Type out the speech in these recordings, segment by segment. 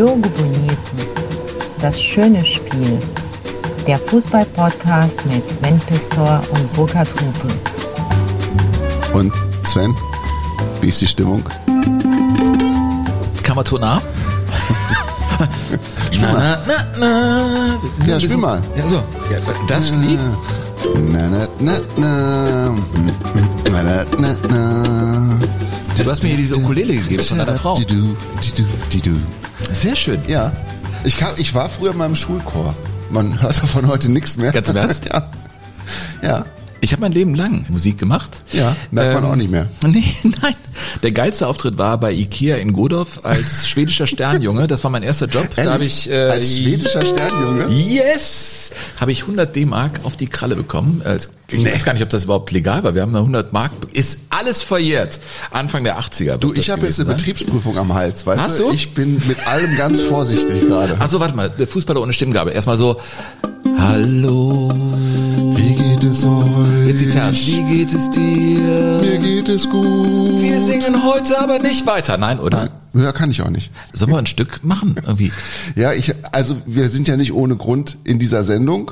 Jogo Bonito. Das schöne Spiel. Der Fußball-Podcast mit Sven Pistor und Burkhard Hupe. Und Sven, wie ist die Stimmung? Kammerton A. na, na, na, na. Ja, spiel mal. Ja, so. Ja, das Lied? Du hast mir hier diese Ukulele gegeben von deiner Frau. Sehr schön. Ja. Ich, kam, ich war früher mal im Schulchor. Man hört davon heute nichts mehr. Ganz im Ernst? ja. Ja. Ich habe mein Leben lang Musik gemacht. Ja, merkt man auch nicht mehr. Nee, nein. Der geilste Auftritt war bei Ikea in Godorf als schwedischer Sternjunge. Das war mein erster Job. Da habe ich äh, Als schwedischer Sternjunge? Yes! Habe ich 100 D-Mark auf die Kralle bekommen. Äh, Ich weiß gar nicht, ob das überhaupt legal war. Wir haben da 100 Mark. Ist alles verjährt. Anfang der 80er. wird Du, ich habe jetzt eine sein. Betriebsprüfung am Hals, weißt Hast du? Ich bin mit allem ganz vorsichtig gerade. Ach so, warte mal. Fußballer ohne Stimmgabel. Erstmal so. Hallo. Wie geht es euch? Zitat. Wie geht es dir? Mir geht es gut. Wir singen heute aber nicht weiter. Nein, oder? Ja, kann ich auch nicht. Sollen wir ein Stück machen? Irgendwie. Ja, ich, also wir sind ja nicht ohne Grund in dieser Sendung.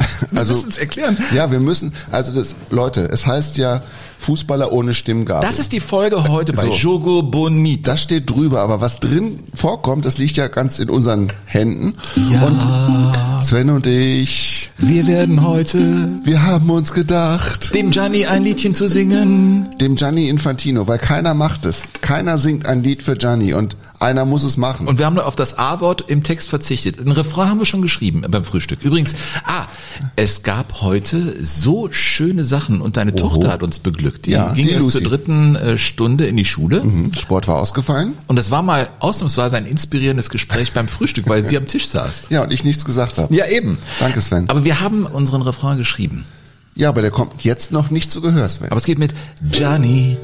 Also, müssen's erklären. Ja, wir müssen, also das, Leute, es heißt ja Fußballer ohne Stimmgabel. Das ist die Folge heute bei So. Jogo Bonito. das steht drüber, aber was drin vorkommt, das liegt ja ganz in unseren Händen. Ja. Und Sven und ich, Wir werden heute wir haben uns gedacht, dem Gianni ein Liedchen zu singen. dem Gianni Infantino, weil keiner macht es. Keiner singt ein Lied für Gianni und einer muss es machen. Und wir haben auf das A-Wort im Text verzichtet. Ein Refrain haben wir schon geschrieben beim Frühstück. Übrigens, ah, es gab heute so schöne Sachen und deine Tochter hat uns beglückt. Die Ja, ging die erst Lucy. zur dritten äh, Stunde in die Schule. Mhm, Sport war ausgefallen. Und das war mal ausnahmsweise ein inspirierendes Gespräch beim Frühstück, weil sie am Tisch saß. Ja, und ich nichts gesagt habe. Ja, eben. Danke, Sven. Aber wir haben unseren Refrain geschrieben. Ja, aber der kommt jetzt noch nicht zu Gehör, Sven. Aber es geht mit Gianni.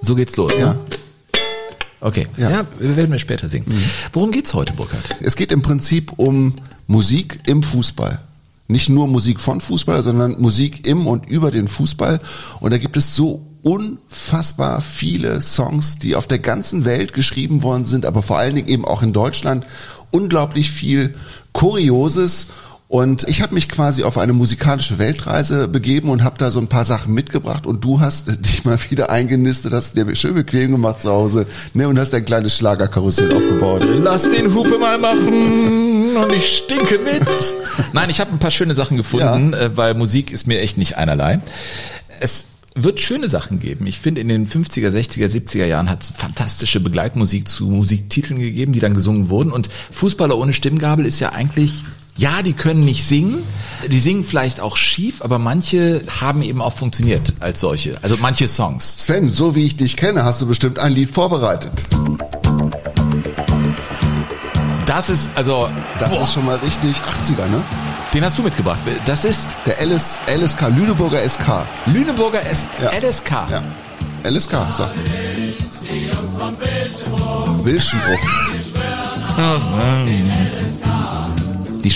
So geht's los, Ja. ne? Okay. Ja. Ja. wir werden wir später singen. Worum geht's heute, Burkhard? Es geht im Prinzip um Musik im Fußball. Nicht nur Musik von Fußball, sondern Musik im und über den Fußball. Und da gibt es so unfassbar viele Songs, die auf der ganzen Welt geschrieben worden sind, aber vor allen Dingen eben auch in Deutschland. Unglaublich viel Kurioses. Und ich habe mich quasi auf eine musikalische Weltreise begeben und habe da so ein paar Sachen mitgebracht. Und du hast dich mal wieder eingenistet, hast dir schön bequem gemacht zu Hause ne, und hast ein kleines Schlagerkarussell aufgebaut. Lass den Hupe mal machen und ich stinke mit. Nein, ich habe ein paar schöne Sachen gefunden, äh, weil Musik ist mir echt nicht einerlei. Es wird schöne Sachen geben. Ich finde, in den 50er, 60er, 70er Jahren hat es fantastische Begleitmusik zu Musiktiteln gegeben, die dann gesungen wurden. Und Fußballer ohne Stimmgabel ist ja eigentlich, ja, die können nicht singen. Die singen vielleicht auch schief, aber manche haben eben auch funktioniert als solche. Also manche Songs. Sven, so wie ich dich kenne, hast du bestimmt ein Lied vorbereitet. Das ist, also, Das boah, ist schon mal richtig 80er, ne? den hast du mitgebracht. Das ist Der LS, LSK, Lüneburger SK. Lüneburger S Ja. LSK. Ja. LSK, so. Wilschenbruch.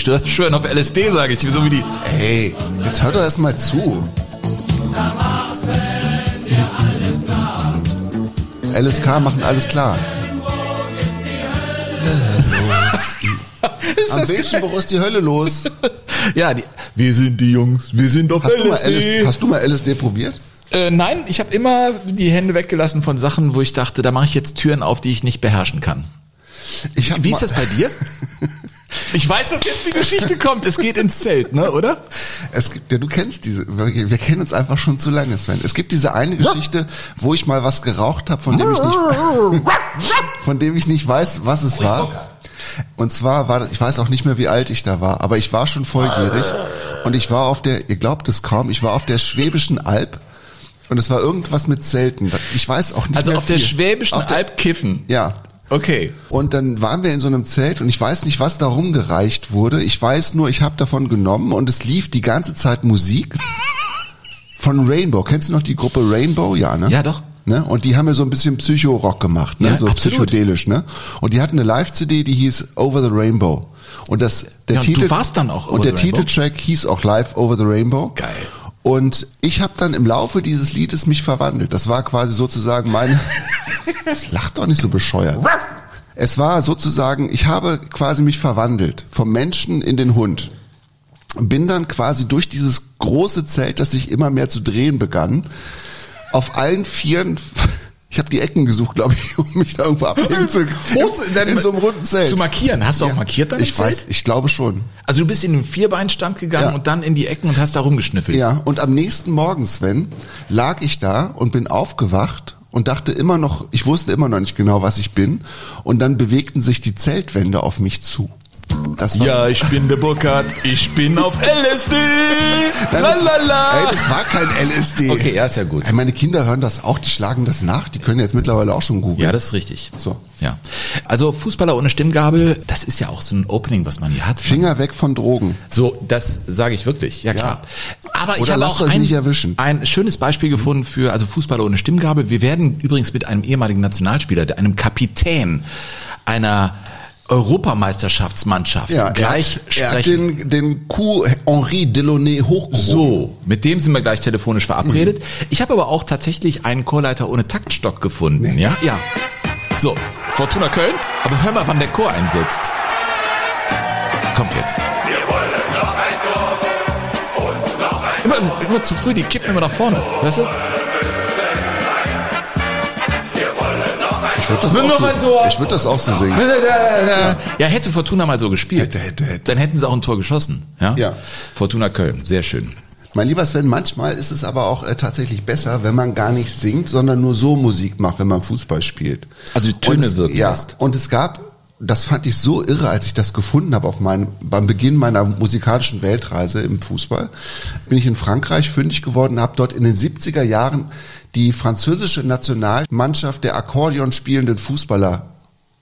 Die schwören auf LSD, sage ich, so wie die. Ey, jetzt hört doch erst mal zu. LSK machen alles klar. Am Wilschenbruch ist die Hölle los. ja, die, wir sind die Jungs, wir sind auf Hast du, LSD. LSD, hast du mal LSD probiert? Äh, nein, ich habe immer die Hände weggelassen von Sachen, wo ich dachte, da mache ich jetzt Türen auf, die ich nicht beherrschen kann. Ich Wie ist das bei dir? Ich weiß, dass jetzt die Geschichte kommt. Es geht ins Zelt, ne, oder? Es gibt, ja, du kennst diese, wir, wir kennen uns einfach schon zu lange, Sven. Es gibt diese eine Geschichte, wo ich mal was geraucht habe, von dem ich nicht, von dem ich nicht weiß, was es war. Und zwar war das, ich weiß auch nicht mehr, wie alt ich da war, aber ich war schon volljährig und ich war auf der, ihr glaubt es kaum, ich war auf der Schwäbischen Alb und es war irgendwas mit Zelten. Ich weiß auch nicht Also mehr auf der viel. Schwäbischen Auf der- Alb kiffen. Ja. Okay. Und dann waren wir in so einem Zelt und ich weiß nicht, was da rumgereicht wurde. Ich weiß nur, ich habe davon genommen und es lief die ganze Zeit Musik von Rainbow. Kennst du noch die Gruppe Rainbow? Ja, ne? Ja, doch. Ne? Und die haben ja so ein bisschen Psycho-Rock gemacht, ne? Ja, so absolut. psychedelisch, ne? Und die hatten eine Live-CD, die hieß Over the Rainbow. Und das der Ja, und Titel und der? Titeltrack hieß auch Live Over the Rainbow. Geil. Und ich habe dann im Laufe dieses Liedes mich verwandelt. Das war quasi sozusagen meine. Das lacht doch nicht so bescheuert. Es war sozusagen, ich habe quasi mich verwandelt vom Menschen in den Hund. Bin dann quasi durch dieses große Zelt, das sich immer mehr zu drehen begann, auf allen Vieren ich habe die Ecken gesucht, glaube ich, um mich da irgendwo abhängen zu in, in so einem runden Zelt. Zu markieren. Hast du auch markiert dann Ich Zelt? weiß, ich glaube schon. Also du bist in den Vierbeinstand gegangen ja. und dann in die Ecken und hast da rumgeschnüffelt. Ja, und am nächsten Morgen, Sven, lag ich da und bin aufgewacht und dachte immer noch, ich wusste immer noch nicht genau, was ich bin. Und dann bewegten sich die Zeltwände auf mich zu. Das, ja, ich bin der Burkhardt, ich bin auf LSD. Lalala. Ey, das war kein LSD. Okay, ja, ist ja gut. Ey, meine Kinder hören das auch, die schlagen das nach, die können jetzt mittlerweile auch schon googeln. Ja, das ist richtig. So. Ja. Also Fußballer ohne Stimmgabel, das ist ja auch so ein Opening, was man hier hat. Finger weg von Drogen. So, das sage ich wirklich. Ja, klar. Ja. Aber Oder ich habe auch ein, ein, schönes Beispiel gefunden für also Fußballer ohne Stimmgabel. Wir werden übrigens mit einem ehemaligen Nationalspieler, einem Kapitän einer Europameisterschaftsmannschaft ja, gleich er, er sprechen. den, den Coup Henri Delaunay hochgehoben. So, mit dem sind wir gleich telefonisch verabredet. Mhm. Ich habe aber auch tatsächlich einen Chorleiter ohne Taktstock gefunden. Nee. Ja, ja. So, Fortuna Köln. Aber hör mal, wann der Chor einsetzt. Kommt jetzt. Wir wollen noch ein Tor und noch ein immer, immer zu früh, die kippen immer nach vorne. Weißt du? Ich würde das, auch so, würd das auch so singen. Ja. ja, hätte Fortuna mal so gespielt. Hätte, hätte, hätte. Dann hätten sie auch ein Tor geschossen. Ja. ja. Fortuna Köln, sehr schön. Mein lieber Sven, manchmal ist es aber auch äh, tatsächlich besser, wenn man gar nicht singt, sondern nur so Musik macht, wenn man Fußball spielt. Also die Töne es, wirken ja, lässt. Und es gab, das fand ich so irre, als ich das gefunden habe auf meinem, beim Beginn meiner musikalischen Weltreise im Fußball, bin ich in Frankreich fündig geworden, habe dort in den 70er Jahren die französische Nationalmannschaft der Akkordeon spielenden Fußballer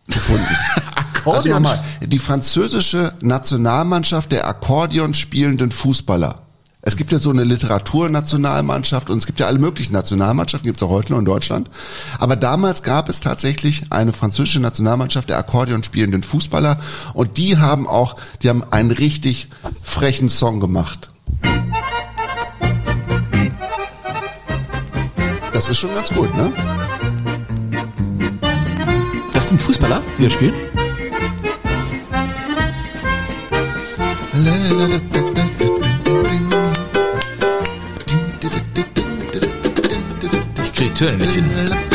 gefunden. Akkordeon? Also nochmal, die französische Nationalmannschaft der Akkordeon spielenden Fußballer. Es gibt ja so eine Literaturnationalmannschaft und es gibt ja alle möglichen Nationalmannschaften, gibt es auch heute noch in Deutschland. Aber damals gab es tatsächlich eine französische Nationalmannschaft der Akkordeon spielenden Fußballer und die haben auch, die haben einen richtig frechen Song gemacht. Das ist schon ganz gut, ne? Das sind Fußballer, die da spielen? Ich krieg Töne nicht hin.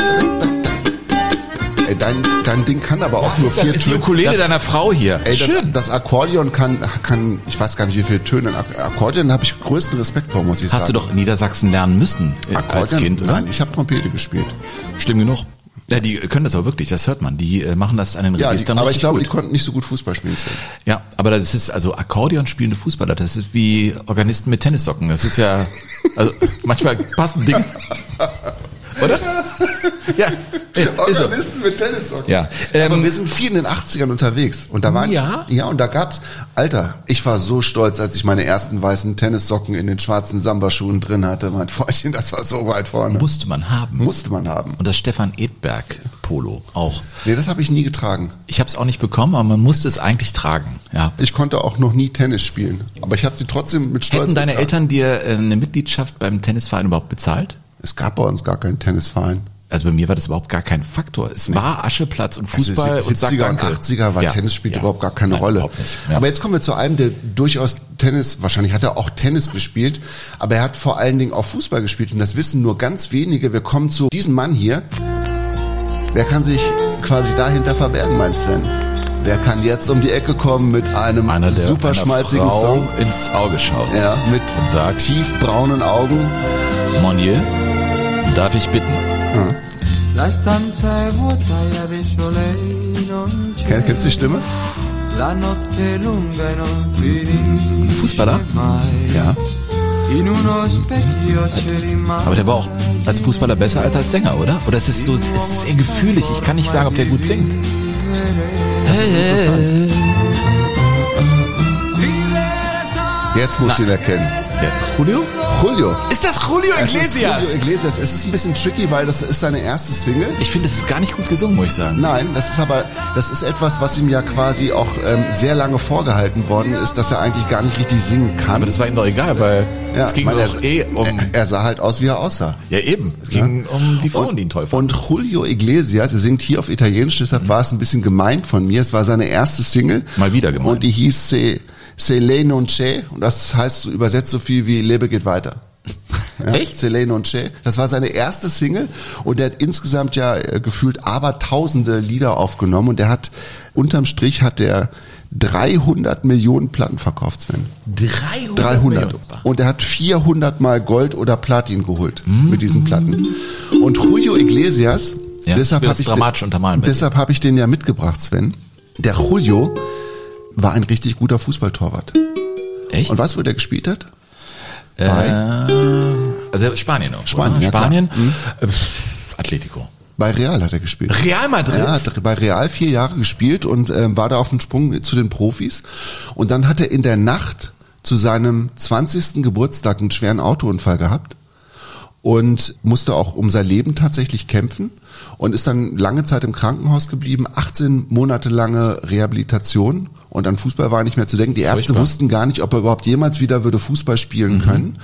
Dein, dein Ding kann aber auch nur vier Töne. Das ist die Ukulele das, deiner Frau hier. Ey, das, das, Akkordeon kann, kann, ich weiß gar nicht, wie viele Töne. Akkordeon habe ich größten Respekt vor, muss ich Hast sagen. Hast du doch in Niedersachsen lernen müssen äh, Akkordeon? als Kind, oder? Nein, ich habe Trompete gespielt. Stimmt genug. Ja, die können das auch wirklich, das hört man. Die äh, machen das an den Registern ja, die, Aber ich glaube, die konnten nicht so gut Fußball spielen. Sven. Ja, aber das ist also Akkordeon spielende Fußballer, das ist wie Organisten mit Tennissocken. Das ist ja, also manchmal passen Dinge. Oder? Ja, Organisten mit Tennissocken. Ja. Ähm, Aber wir sind viel in den 80ern unterwegs. Und da waren, ja? ja, und da gab's, Alter, ich war so stolz, als ich meine ersten weißen Tennissocken in den schwarzen Samba-Schuhen drin hatte. Mein Freundchen, das war so weit vorne. Musste man haben. Musste man haben. Und das Stefan Edberg Polo auch. Nee, das habe ich nie getragen. Ich habe es auch nicht bekommen, aber man musste es eigentlich tragen. Ja. Ich konnte auch noch nie Tennis spielen, aber ich habe sie trotzdem mit Stolz Hätten deine getragen. Eltern dir äh, eine Mitgliedschaft beim Tennisverein überhaupt bezahlt? Es gab bei uns gar keinen Tennisverein. Also bei mir war das überhaupt gar kein Faktor. Es war Ascheplatz und Fußball also 70er und, und 80er war ja. Tennis spielt ja. überhaupt gar keine Nein, Rolle. Ja. Aber jetzt kommen wir zu einem, der durchaus Tennis, wahrscheinlich hat er auch Tennis gespielt, aber er hat vor allen Dingen auch Fußball gespielt und das wissen nur ganz wenige. Wir kommen zu diesem Mann hier. Wer kann sich quasi dahinter verbergen, mein Sven? Wer kann jetzt um die Ecke kommen mit einem einer, der super schmalzigen Frau Song? ins Auge schaut. Ja, mit und sagt, tiefbraunen Augen. Monier, darf ich bitten? Hm. Kennst du die Stimme? Fußballer? Ja. Aber der war auch als Fußballer besser als als Sänger, oder? Oder es ist so, es ist sehr gefühlig. Ich kann nicht sagen, ob der gut singt. Das ist interessant. Jetzt muss ich ihn erkennen. Der Julio? Julio. Ist das Julio Es ist Iglesias? Julio Iglesias. Es ist ein bisschen tricky, weil das ist seine erste Single. Ich finde, es ist gar nicht gut gesungen, muss ich sagen. Nein, das ist aber, das ist etwas, was ihm ja quasi auch ähm, sehr lange vorgehalten worden ist, dass er eigentlich gar nicht richtig singen kann. Aber das war ihm doch egal, weil ja, es ging weil doch er, eh um... er, er sah halt aus, wie er aussah. ja, eben. Es ging um die Frauen, die ihn toll fanden. Und Julio Iglesias, er singt hier auf Italienisch, deshalb war es ein bisschen gemeint von mir. Es war seine erste Single. Mal wieder gemeint. Und die hieß Se, Se le non c'è. Und das heißt übersetzt so viel wie Lebe geht weiter. Ja, Echt? Se le non c'è. Das war seine erste Single und er hat insgesamt ja äh, gefühlt aber tausende Lieder aufgenommen und er hat unterm Strich hat er 300 Millionen Platten verkauft, Sven. 300. 300. Millionen. Und er hat 400 mal Gold oder Platin geholt mit diesen Platten. Und Julio Iglesias, Ja, deshalb habe ich, deshalb habe ich den ja mitgebracht, Sven. Der Julio war ein richtig guter Fußballtorwart. Echt? Und weißt du, wo der gespielt hat? äh, also Spanien auch. Spanien, ja. Spanien. Äh, pff, Atletico. Bei Real hat er gespielt. Real Madrid? Ja, hat bei Real vier Jahre gespielt und ähm, war da auf dem Sprung zu den Profis. Und dann hat er in der Nacht zu seinem 20. Geburtstag einen schweren Autounfall gehabt und musste auch um sein Leben tatsächlich kämpfen und ist dann lange Zeit im Krankenhaus geblieben, 18 Monate lange Rehabilitation und an Fußball war nicht mehr zu denken. Die Ärzte Furchtbar. wussten gar nicht, ob er überhaupt jemals wieder würde Fußball spielen können.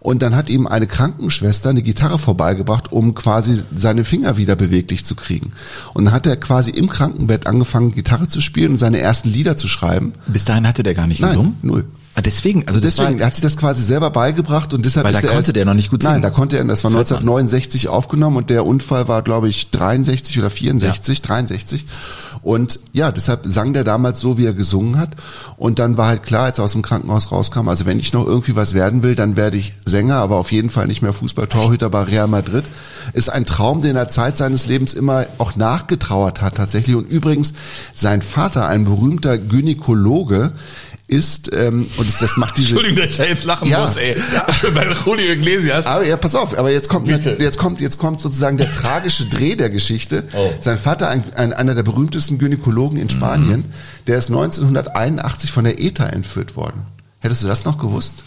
Und dann hat ihm eine Krankenschwester eine Gitarre vorbeigebracht, um quasi seine Finger wieder beweglich zu kriegen. Und dann hat er quasi im Krankenbett angefangen, Gitarre zu spielen und seine ersten Lieder zu schreiben. Bis dahin hatte der gar nicht Nein, gesungen? null. Ah, deswegen, also Deswegen, war, er hat sich das quasi selber beigebracht und deshalb Weil ist da er konnte erst- der noch nicht gut Nein, singen. da konnte er, das war Das hört man. 1969 aufgenommen und der Unfall war, glaube ich, 63 oder 64, 63. Und ja, deshalb sang der damals so, wie er gesungen hat. Und dann war halt klar, als er aus dem Krankenhaus rauskam, also wenn ich noch irgendwie was werden will, dann werde ich Sänger, aber auf jeden Fall nicht mehr Fußballtorhüter bei Real Madrid. Ist ein Traum, den er Zeit seines Lebens immer auch nachgetrauert hat tatsächlich. Und übrigens, sein Vater, ein berühmter Gynäkologe, ist, ähm, und das, das macht diese... Entschuldigung, dass ich da jetzt lachen Ja. muss, ey. Bei Julio Iglesias. Aber ja, pass auf, aber jetzt kommt, Bitte. jetzt kommt, jetzt kommt sozusagen der tragische Dreh der Geschichte. Oh. Sein Vater, ein, ein, einer der berühmtesten Gynäkologen in Spanien, Mhm. der ist 1981 von der ETA entführt worden. Hättest du das noch gewusst?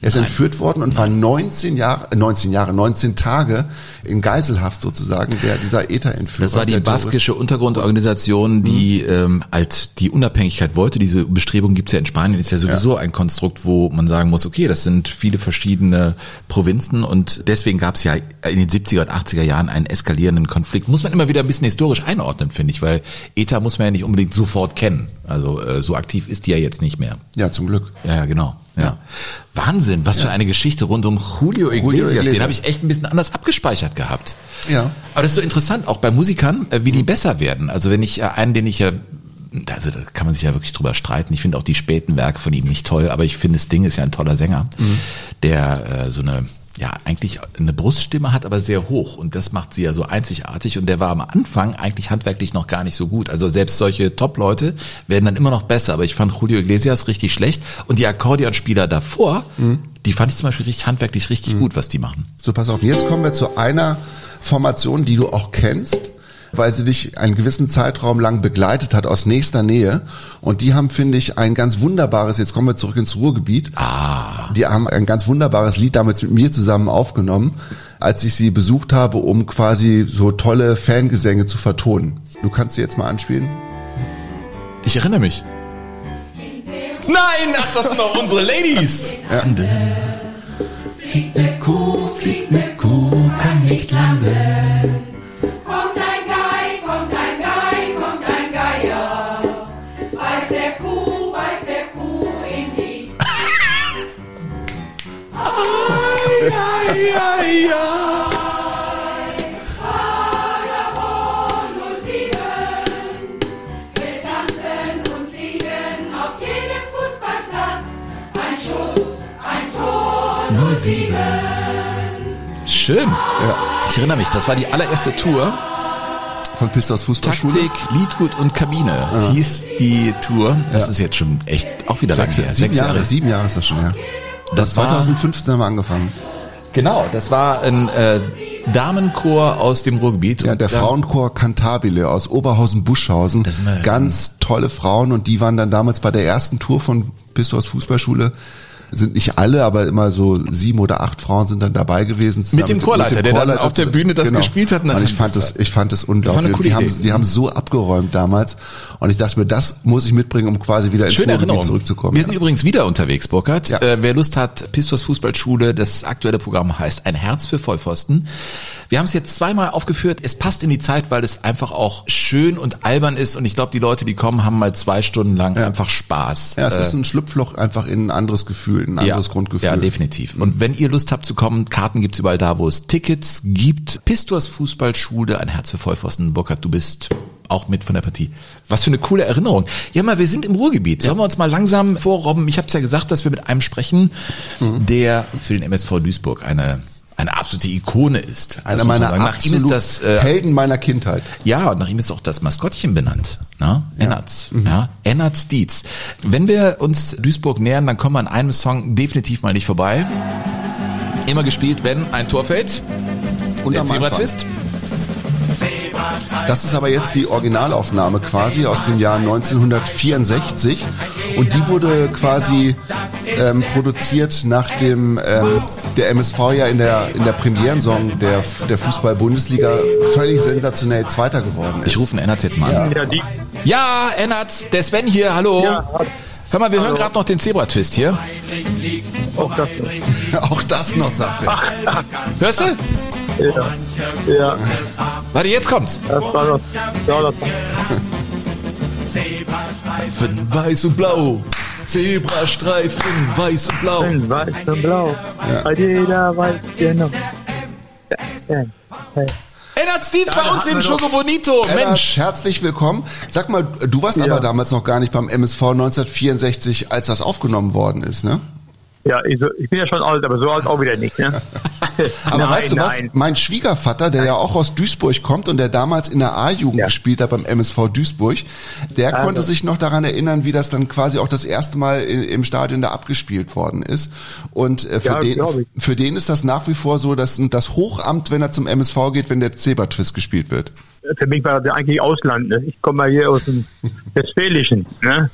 Er ist entführt worden und war 19 Jahre, äh, 19 Jahre, 19 Tage in Geiselhaft sozusagen, der dieser ETA-Entführer. Das war die baskische Untergrundorganisation, die ähm, als die Unabhängigkeit wollte. Diese Bestrebung gibt's ja in Spanien, ist ja sowieso ein Konstrukt, wo man sagen muss, okay, das sind viele verschiedene Provinzen und deswegen gab's ja in den 70er und 80er Jahren einen eskalierenden Konflikt. Muss man immer wieder ein bisschen historisch einordnen, finde ich, weil ETA muss man ja nicht unbedingt sofort kennen. Also äh, so aktiv ist die ja jetzt nicht mehr. Ja, zum Glück. Ja, ja, genau. Ja. Wahnsinn, was für eine Geschichte rund um Julio Iglesias. Iglesias. Den habe ich echt ein bisschen anders abgespeichert gehabt. Ja. Aber das ist so interessant, auch bei Musikern, äh, wie die besser werden. Also wenn ich äh, einen, den ich ja, also da kann man sich ja wirklich drüber streiten. Ich finde auch die späten Werke von ihm nicht toll, aber ich finde, Sting ist ja ein toller Sänger, der äh, so eine ja, eigentlich eine Bruststimme hat, aber sehr hoch. Und das macht sie ja so einzigartig. Und der war am Anfang eigentlich handwerklich noch gar nicht so gut. Also selbst solche Top-Leute werden dann immer noch besser. Aber ich fand Julio Iglesias richtig schlecht. Und die Akkordeonspieler davor, die fand ich zum Beispiel richtig handwerklich richtig gut, was die machen. So, pass auf. Jetzt kommen wir zu einer Formation, die du auch kennst, weil sie dich einen gewissen Zeitraum lang begleitet hat aus nächster Nähe. Und die haben, finde ich, ein ganz wunderbares, jetzt kommen wir zurück ins Ruhrgebiet. Ah. Die haben ein ganz wunderbares Lied damals mit mir zusammen aufgenommen, als ich sie besucht habe, um quasi so tolle Fangesänge zu vertonen. Du kannst sie jetzt mal anspielen. Ich erinnere mich. Nein, ach, das sind doch unsere Ladies. Fliegt ne Kuh, fliegt ne Kuh, kann nicht landen. Ein Tor, 07. Schön. Ich erinnere mich, das war die allererste Tour. Von Pistos Fußballschule. Taktik, Liedgut und Kabine hieß die Tour. Das ist jetzt schon echt auch wieder lange Sechs, her. sieben Jahre, sieben Jahre ist das schon her. Das Das war- 2015 haben wir angefangen. Genau, das war ein äh, Damenchor aus dem Ruhrgebiet. Ja, der da- Frauenchor Cantabile aus Oberhausen-Buschhausen. Ganz tolle Frauen und die waren dann damals bei der ersten Tour von Pistos Fußballschule sind nicht alle, aber immer so sieben oder acht Frauen sind dann dabei gewesen. zusammen dem Chorleiter, der dann auf der Bühne das gespielt hat und ich fand das, ich fand das unglaublich. coole die, haben, die haben so abgeräumt damals und ich dachte mir, das muss ich mitbringen, um quasi wieder ins Schöne zurückzukommen. Wir sind übrigens wieder unterwegs, Burkhard. Ja. Äh, wer Lust hat, Pistos Fußballschule, das aktuelle Programm heißt Ein Herz für Vollpfosten. Wir haben es jetzt zweimal aufgeführt. Es passt in die Zeit, weil es einfach auch schön und albern ist. Und ich glaube, die Leute, die kommen, haben mal zwei Stunden lang einfach Spaß. ja, es Äh, ist ein Schlupfloch einfach in ein anderes Gefühl, ein anderes Grundgefühl. Ja, definitiv. Und wenn ihr Lust habt zu kommen, Karten gibt's überall da, wo es Tickets gibt. Pistors Fußballschule, ein Herz für Vollpfosten. Burkhard, du bist auch mit von der Partie. Was für eine coole Erinnerung. Ja, mal, wir sind im Ruhrgebiet. Sollen wir uns mal langsam vorrobben? Ich habe ja gesagt, dass wir mit einem sprechen, Mhm. der für den MSV Duisburg eine eine absolute Ikone ist. Einer meiner sagen. Nach ihm ist absolut das äh, Helden meiner Kindheit. ja, und nach ihm ist auch das Maskottchen benannt. Ne? Ennertz. Ja, Ennertz Dietz. Wenn wir uns Duisburg nähern, dann kommen wir an einem Song definitiv mal nicht vorbei. Immer gespielt, wenn ein Tor fällt. Und Der am Anfang. Zebra-Twist. Das ist aber jetzt die Originalaufnahme quasi aus dem Jahr 1964 und die wurde quasi ähm, produziert nachdem ähm, der MSV ja in der in der Premierensong der der Fußball-Bundesliga völlig sensationell Zweiter geworden ist. Ich rufe den Ennertz jetzt mal an. Ja, Ja, Ennertz, der Sven hier, hallo. ja, Hör mal, wir hören gerade noch den Zebra-Twist hier. auch das. Auch das noch sagt er. Hörst du? Ja, ja, Warte, jetzt kommt's. das war das. Ja, das Streifen weiß und blau. Zebrastreifen weiß und blau. weiß und blau. Ja. Jeder weiß genau. Ja, Dietz bei uns in Choco Bonito. Mensch, Mensch. herzlich willkommen. Sag mal, du warst Ja. aber damals noch gar nicht beim MSV 1964, als das aufgenommen worden ist, ne? Ja, ich, ich bin ja schon alt, aber so alt auch wieder nicht. Ne? Aber nein, weißt du was? nein. Mein Schwiegervater, der ja auch aus Duisburg kommt und der damals in der A-Jugend Ja. gespielt hat beim MSV Duisburg, der Also. konnte sich noch daran erinnern, wie das dann quasi auch das erste Mal in, im Stadion da abgespielt worden ist. Und äh, für, Ja, den, für den ist das nach wie vor so, dass das Hochamt, wenn er zum MSV geht, wenn der Zebra-Twist gespielt wird. Für mich war das eigentlich Ausland. Ne? Ich komme mal hier aus dem Westfälischen. Ne?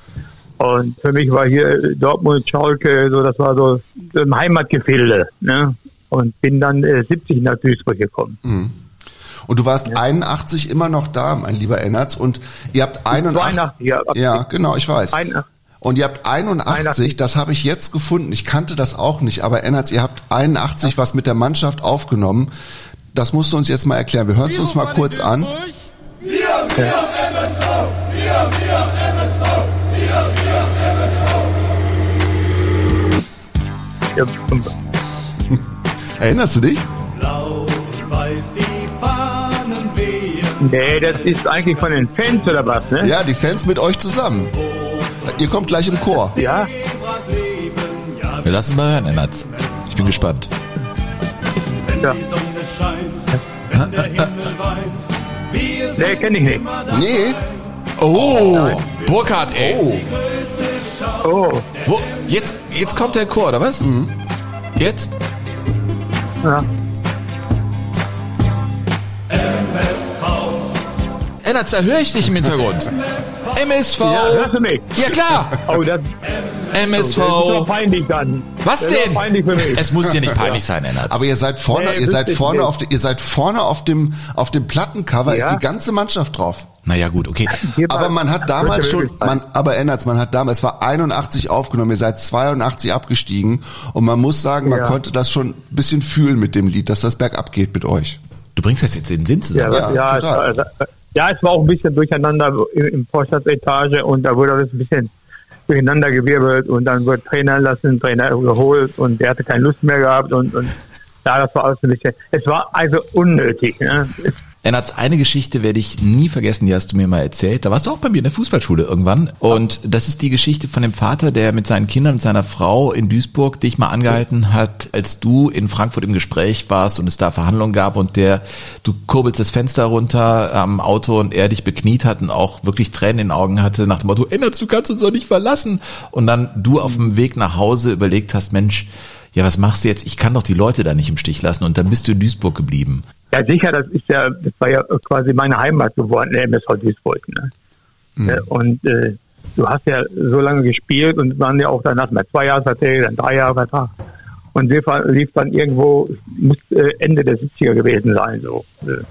Und für mich war hier Dortmund, Schalke, so das war so im Heimatgefilde. Ne? Und bin dann äh, 70 nach Duisburg gekommen. Und du warst 81 immer noch da, mein lieber Ennertz, und ihr habt 81, 82, ja. ja, genau, ich weiß. 81. Und ihr habt 81, 81. das habe ich jetzt gefunden. Ich kannte das auch nicht, aber Ennertz, ihr habt 81 was mit der Mannschaft aufgenommen. Das musst du uns jetzt mal erklären. Wir hören es uns mal kurz an. Erinnerst du dich? Blau-Weiß die Fahnen wehen. nee, das ist eigentlich von den Fans oder was, ne? Ja, die Fans mit euch zusammen. Ihr kommt gleich im Chor. Ja, Wir lassen es mal hören, Ennertz. Ich bin gespannt. ja. Nee, kenne ich nicht. Nee. Oh, Burkhard, ey. Oh. Oh, Wo, jetzt, jetzt kommt der Chor, oder was? Jetzt? ja. Ennertz, da höre ich dich im Hintergrund. MSV. Ja, hörst du mich? Ja, klar. Oh, das, MSV. das ist doch peinlich dann. Was das denn? peinlich für mich. Es muss dir nicht peinlich sein, Ennertz. Aber ihr seid vorne, Nee, ihr seid vorne nicht. auf, ihr seid vorne auf dem, auf dem Plattencover Ja. ist die ganze Mannschaft drauf. Naja, gut, okay. Hier Aber man hat damals schon, man, aber Ennertz, man hat damals, es war 81 aufgenommen, ihr seid 82 abgestiegen und man muss sagen, man Ja. konnte das schon ein bisschen fühlen mit dem Lied, dass das bergab geht mit euch. Du bringst das jetzt in den Sinn Ja, zusammen. Ja, ja, es total. war, ja, es war auch ein bisschen durcheinander im, Vorstandsetage und da wurde alles ein bisschen durcheinander gewirbelt und dann wurde Trainer lassen, Trainer geholt und der hatte keine Lust mehr gehabt und, und ja, das war alles ein bisschen, es war also unnötig. Ne? Ennertz, eine Geschichte werde ich nie vergessen, die hast du mir mal erzählt. Da warst du auch bei mir in der Fußballschule irgendwann. Und das ist die Geschichte von dem Vater, der mit seinen Kindern und seiner Frau in Duisburg dich mal angehalten hat, als du in Frankfurt im Gespräch warst und es da Verhandlungen gab und der, du kurbelst das Fenster runter am Auto und er dich bekniet hat und auch wirklich Tränen in den Augen hatte nach dem Motto, Ennertz, du kannst uns doch nicht verlassen. Und dann du auf dem Weg nach Hause überlegt hast, Mensch, ja, was machst du jetzt? Ich kann doch die Leute da nicht im Stich lassen. Und dann bist du in Duisburg geblieben. Ja, sicher, das ist ja, das war ja quasi meine Heimat geworden, der MSV Duisburg. Ne? Mhm. Äh, Und äh, du hast ja so lange gespielt und waren ja auch danach mal zwei Jahre Verträge, dann drei Jahre Vertrag. Und fahren- lief dann irgendwo, muss äh, Ende der 70er gewesen sein, so äh,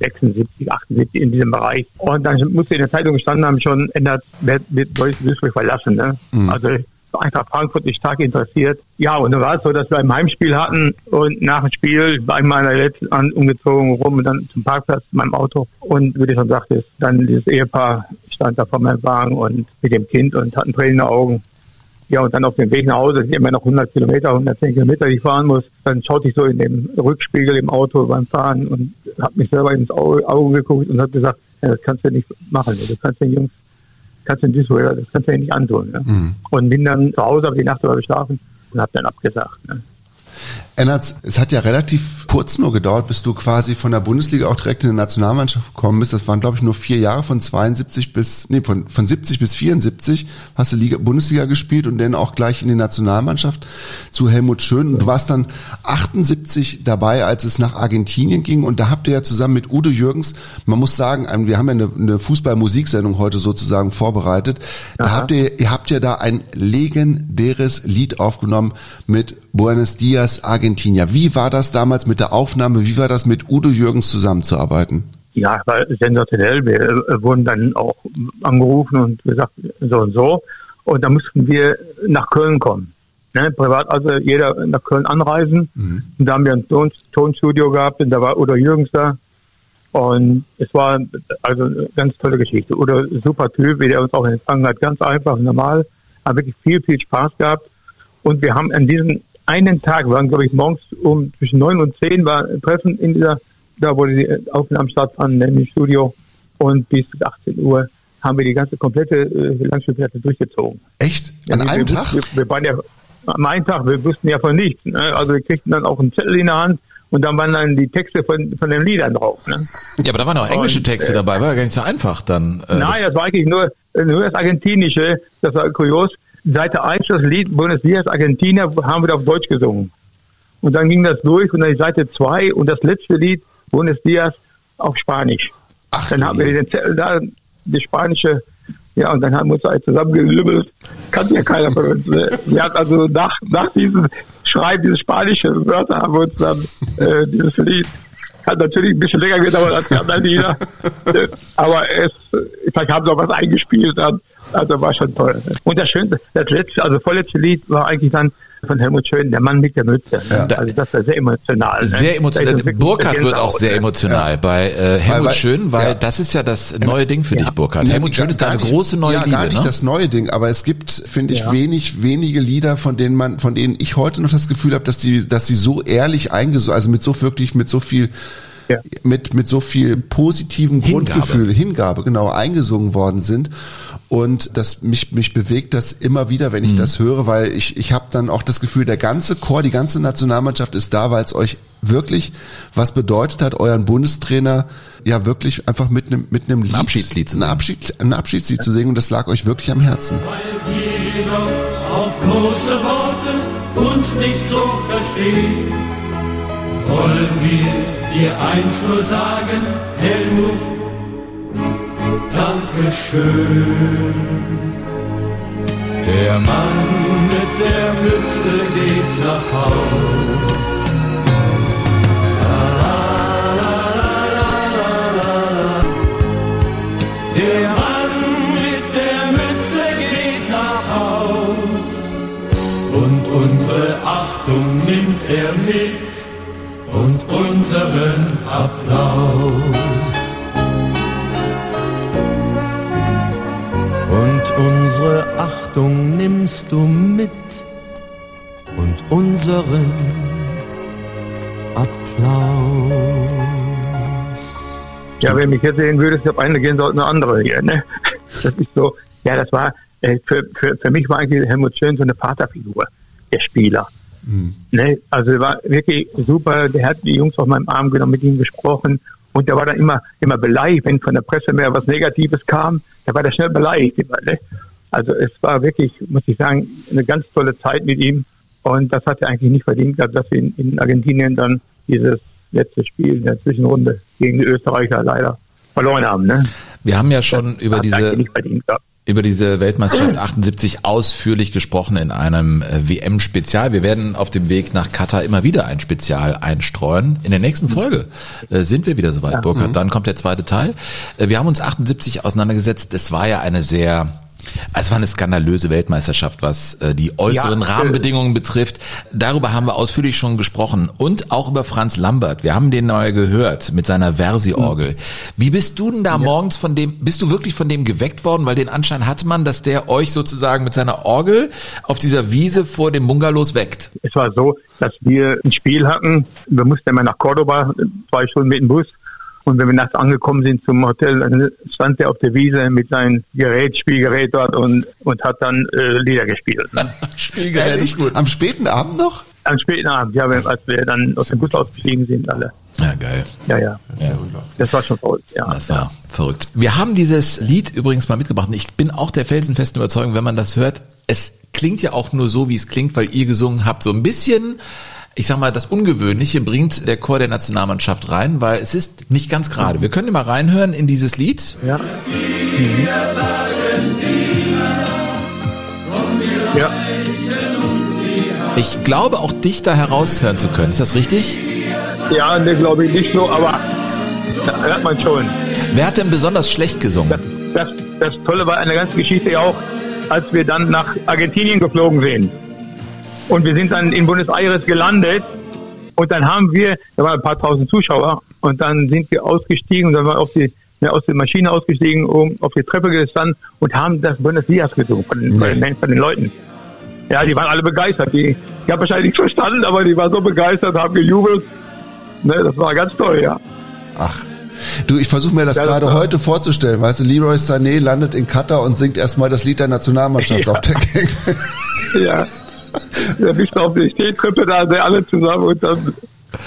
76, 78 in diesem Bereich. Und dann musste in der Zeitung gestanden haben, schon ändert, wird, wird Duisburg verlassen. Ne? Also Eintracht Frankfurt ist stark interessiert. Ja, und dann war es so, dass wir ein Heimspiel hatten und nach dem Spiel war ich meiner letzten an umgezogen rum und dann zum Parkplatz in meinem Auto. Und wie du schon sagtest, dann dieses Ehepaar stand da vor meinem Wagen und mit dem Kind und hatten Tränen in den Augen. Ja, und dann auf dem Weg nach Hause sind immer noch 100 Kilometer, 110 Kilometer, die ich fahren muss. Dann schaute ich so in dem Rückspiegel im Auto beim Fahren und habe mich selber ins Auge geguckt und habe gesagt, ja, das kannst du nicht machen. Du kannst den Jungs, kannst den Duisburger, das kannst du dir nicht antun. Ne? Und bin dann zu Hause, habe die Nacht über geschlafen und habe dann abgesagt. Ne? Ennards, es hat ja relativ kurz nur gedauert, bis du quasi von der Bundesliga auch direkt in die Nationalmannschaft gekommen bist. Das waren, glaube ich, nur vier Jahre von 72 bis, nee, von, von 70 bis 74 hast du Liga, Bundesliga gespielt und dann auch gleich in die Nationalmannschaft zu Helmut Schön. Und du warst dann 78 dabei, als es nach Argentinien ging. Und da habt ihr ja zusammen mit Udo Jürgens, man muss sagen, wir haben ja eine, eine Fußball-Musiksendung heute sozusagen vorbereitet. Da habt ihr, ihr habt ja da ein legendäres Lied aufgenommen mit Buenos Dias, Argentinia. Wie war das damals mit der Aufnahme? Wie war das mit Udo Jürgens zusammenzuarbeiten? Ja, war sensationell. Wir äh, wurden dann auch angerufen und gesagt, so und so. Und da mussten wir nach Köln kommen. Ne, privat, also jeder nach Köln anreisen. Und da haben wir ein Ton Tonstudio gehabt und da war Udo Jürgens da. Und es war also eine ganz tolle Geschichte. Udo, super Typ, wie der uns auch empfangen hat. Ganz einfach, normal. Hat wirklich viel, viel Spaß gehabt. Und wir haben an diesem einen Tag, waren, glaube ich, morgens um zwischen neun und zehn war ein Treffen in dieser, da wo die Aufnahmen stattfanden, im Studio. Und bis 18 Uhr haben wir die ganze komplette äh, Langspielplatte durchgezogen. Echt? An Ja, einem wir, Tag? Wir, wir waren ja am einen Tag, wir wussten ja von nichts. Ne? Also wir kriegten dann auch einen Zettel in der Hand und dann waren dann die Texte von, von den Liedern drauf. Ne? Ja, aber da waren auch englische Und, Texte äh, dabei, war ja gar nicht so einfach dann. äh, Nein, das war eigentlich nur, nur das Argentinische, das war kurios. Seite 1, das Lied Buenos Dias Argentina, haben wir auf Deutsch gesungen. Und dann ging das durch und dann die Seite 2 und das letzte Lied, Buenos Dias, auf Spanisch. Ach, Dann haben wir je. den Zettel da, die spanische, ja, und dann haben wir uns halt zusammengelümmelt. Kannte ja keiner von uns. Ne? Wir hatten also nach, nach diesem Schreiben, diese spanischen Wörter, haben wir uns dann äh, dieses Lied, hat natürlich ein bisschen länger gedauert als die anderen Lieder. Äh, Aber es, vielleicht haben sie auch was eingespielt dann. Also war schon toll. Und das schönste, das letzte, also vorletzte Lied war eigentlich dann von Helmut Schön, der Mann mit der Mütze. Ne? Also das war sehr emotional. Ne? Sehr emotional. Burkhardt wird auch sehr ne? emotional bei äh, Helmut Weil- weil- Schön, weil ja. das ist ja das neue Ding für dich, Burkhardt. Helmut Schön ist deine nicht- große neue ja, Liebe. gar nicht ne? das neue Ding, aber es gibt, finde ich, Ja. wenig, wenige Lieder, von denen man, von denen ich heute noch das Gefühl habe, dass die, dass sie so ehrlich eingesungen, also mit so wirklich, mit so viel, Ja. mit, mit so viel positiven Hingabe. Grundgefühl, Hingabe, genau, eingesungen worden sind. Und das mich, mich bewegt das immer wieder, wenn ich das höre, weil ich, ich habe dann auch das Gefühl, der ganze Chor, die ganze Nationalmannschaft ist da, weil es euch wirklich was bedeutet hat, euren Bundestrainer ja wirklich einfach mit einem mit einem Lied, Abschiedslied zu ein, singen. Abschied, ein Abschiedslied zu singen und das lag euch wirklich am Herzen. Weil wir jedoch auf große Worte uns nicht so verstehen, wollen wir dir eins nur sagen, Helmut, Dankeschön. Der Mann mit der Mütze geht nach Haus. Der Mann mit der Mütze geht nach Haus und unsere Achtung nimmt er mit und unseren Applaus. Und unsere Achtung nimmst du mit und unseren Applaus. Ja, wenn mich jetzt sehen würdest, habe eine gehen sollte, eine andere hier. Ne? Das ist so, ja, das war, äh, für, für, für mich war eigentlich Helmut Schön so eine Vaterfigur, der Spieler. Ne? Also er war wirklich super, der hat die Jungs auf meinem Arm genommen, mit ihnen gesprochen und der war dann immer, immer beleidigt, wenn von der Presse mehr was Negatives kam, da war der schnell beleidigt. Immer, ne? Also es war wirklich, muss ich sagen, eine ganz tolle Zeit mit ihm und das hat er eigentlich nicht verdient gehabt, dass wir in, in Argentinien dann dieses letzte Spiel in der Zwischenrunde gegen die Österreicher leider verloren haben. Ne? Wir haben ja schon über er diese nicht verdient gehabt. Über diese Weltmeisterschaft 78 ausführlich gesprochen in einem äh, WM-Spezial. Wir werden auf dem Weg nach Katar immer wieder ein Spezial einstreuen. In der nächsten Folge äh, sind wir wieder soweit, Burkhard. Dann kommt der zweite Teil. Äh, wir haben uns 78 auseinandergesetzt. Es war ja eine sehr es war eine skandalöse Weltmeisterschaft, was äh, die äußeren Ja, äh, Rahmenbedingungen betrifft. Darüber haben wir ausführlich schon gesprochen und auch über Franz Lambert. Wir haben den mal gehört mit seiner Versi-Orgel. Wie bist du denn da morgens von dem, bist du wirklich von dem geweckt worden? Weil den Anschein hatte man, dass der euch sozusagen mit seiner Orgel auf dieser Wiese vor dem Bungalows weckt. Es war so, dass wir ein Spiel hatten. Wir mussten immer nach Cordoba, zwei Stunden mit dem Bus. Und wenn wir nachts angekommen sind zum Hotel, dann stand er auf der Wiese mit seinem Gerät, Spielgerät dort und, und hat dann äh, Lieder gespielt. Ne? Ehrlich? Am späten Abend noch? Am späten Abend, ja, als wir dann aus dem Bus ausgestiegen sind, alle. Ja, geil. Ja, ja. Das war schon verrückt, ja. Das war verrückt. Wir haben dieses Lied übrigens mal mitgebracht. Und ich bin auch der felsenfesten Überzeugung, wenn man das hört, es klingt ja auch nur so, wie es klingt, weil ihr gesungen habt. So ein bisschen, ich sag mal, das Ungewöhnliche bringt der Chor der Nationalmannschaft rein, weil es ist nicht ganz gerade. Wir können mal reinhören in dieses Lied. Ja. Ja, Ich glaube auch dich da heraushören zu können. Ist das richtig? ja ne, glaube ich nicht so, aber da hört man schon. Wer hat denn besonders schlecht gesungen? Das, das Tolle war an der ganzen Geschichte ja auch, als wir dann nach Argentinien geflogen sind. Und wir sind dann in Buenos Aires gelandet. Und dann haben wir, da waren ein paar tausend Zuschauer, und dann sind wir ausgestiegen und dann waren wir auf die, ja, aus der Maschine ausgestiegen, um auf die Treppe gestanden und haben das Buenos Dias gesungen von, den- von, den, von den Leuten. Ja, die waren alle begeistert. Die, die haben wahrscheinlich nichts verstanden, aber die waren so begeistert, haben gejubelt. Ne, das war ganz toll, ja. Ach. Du, ich versuche mir das Ja, das gerade heute vorzustellen. Weißt du, Leroy Sané landet in Katar und singt erstmal das Lied der Nationalmannschaft Ja. auf der Gang. Ja. Der bist auf der Stehtreppe da, sind alle zusammen und dann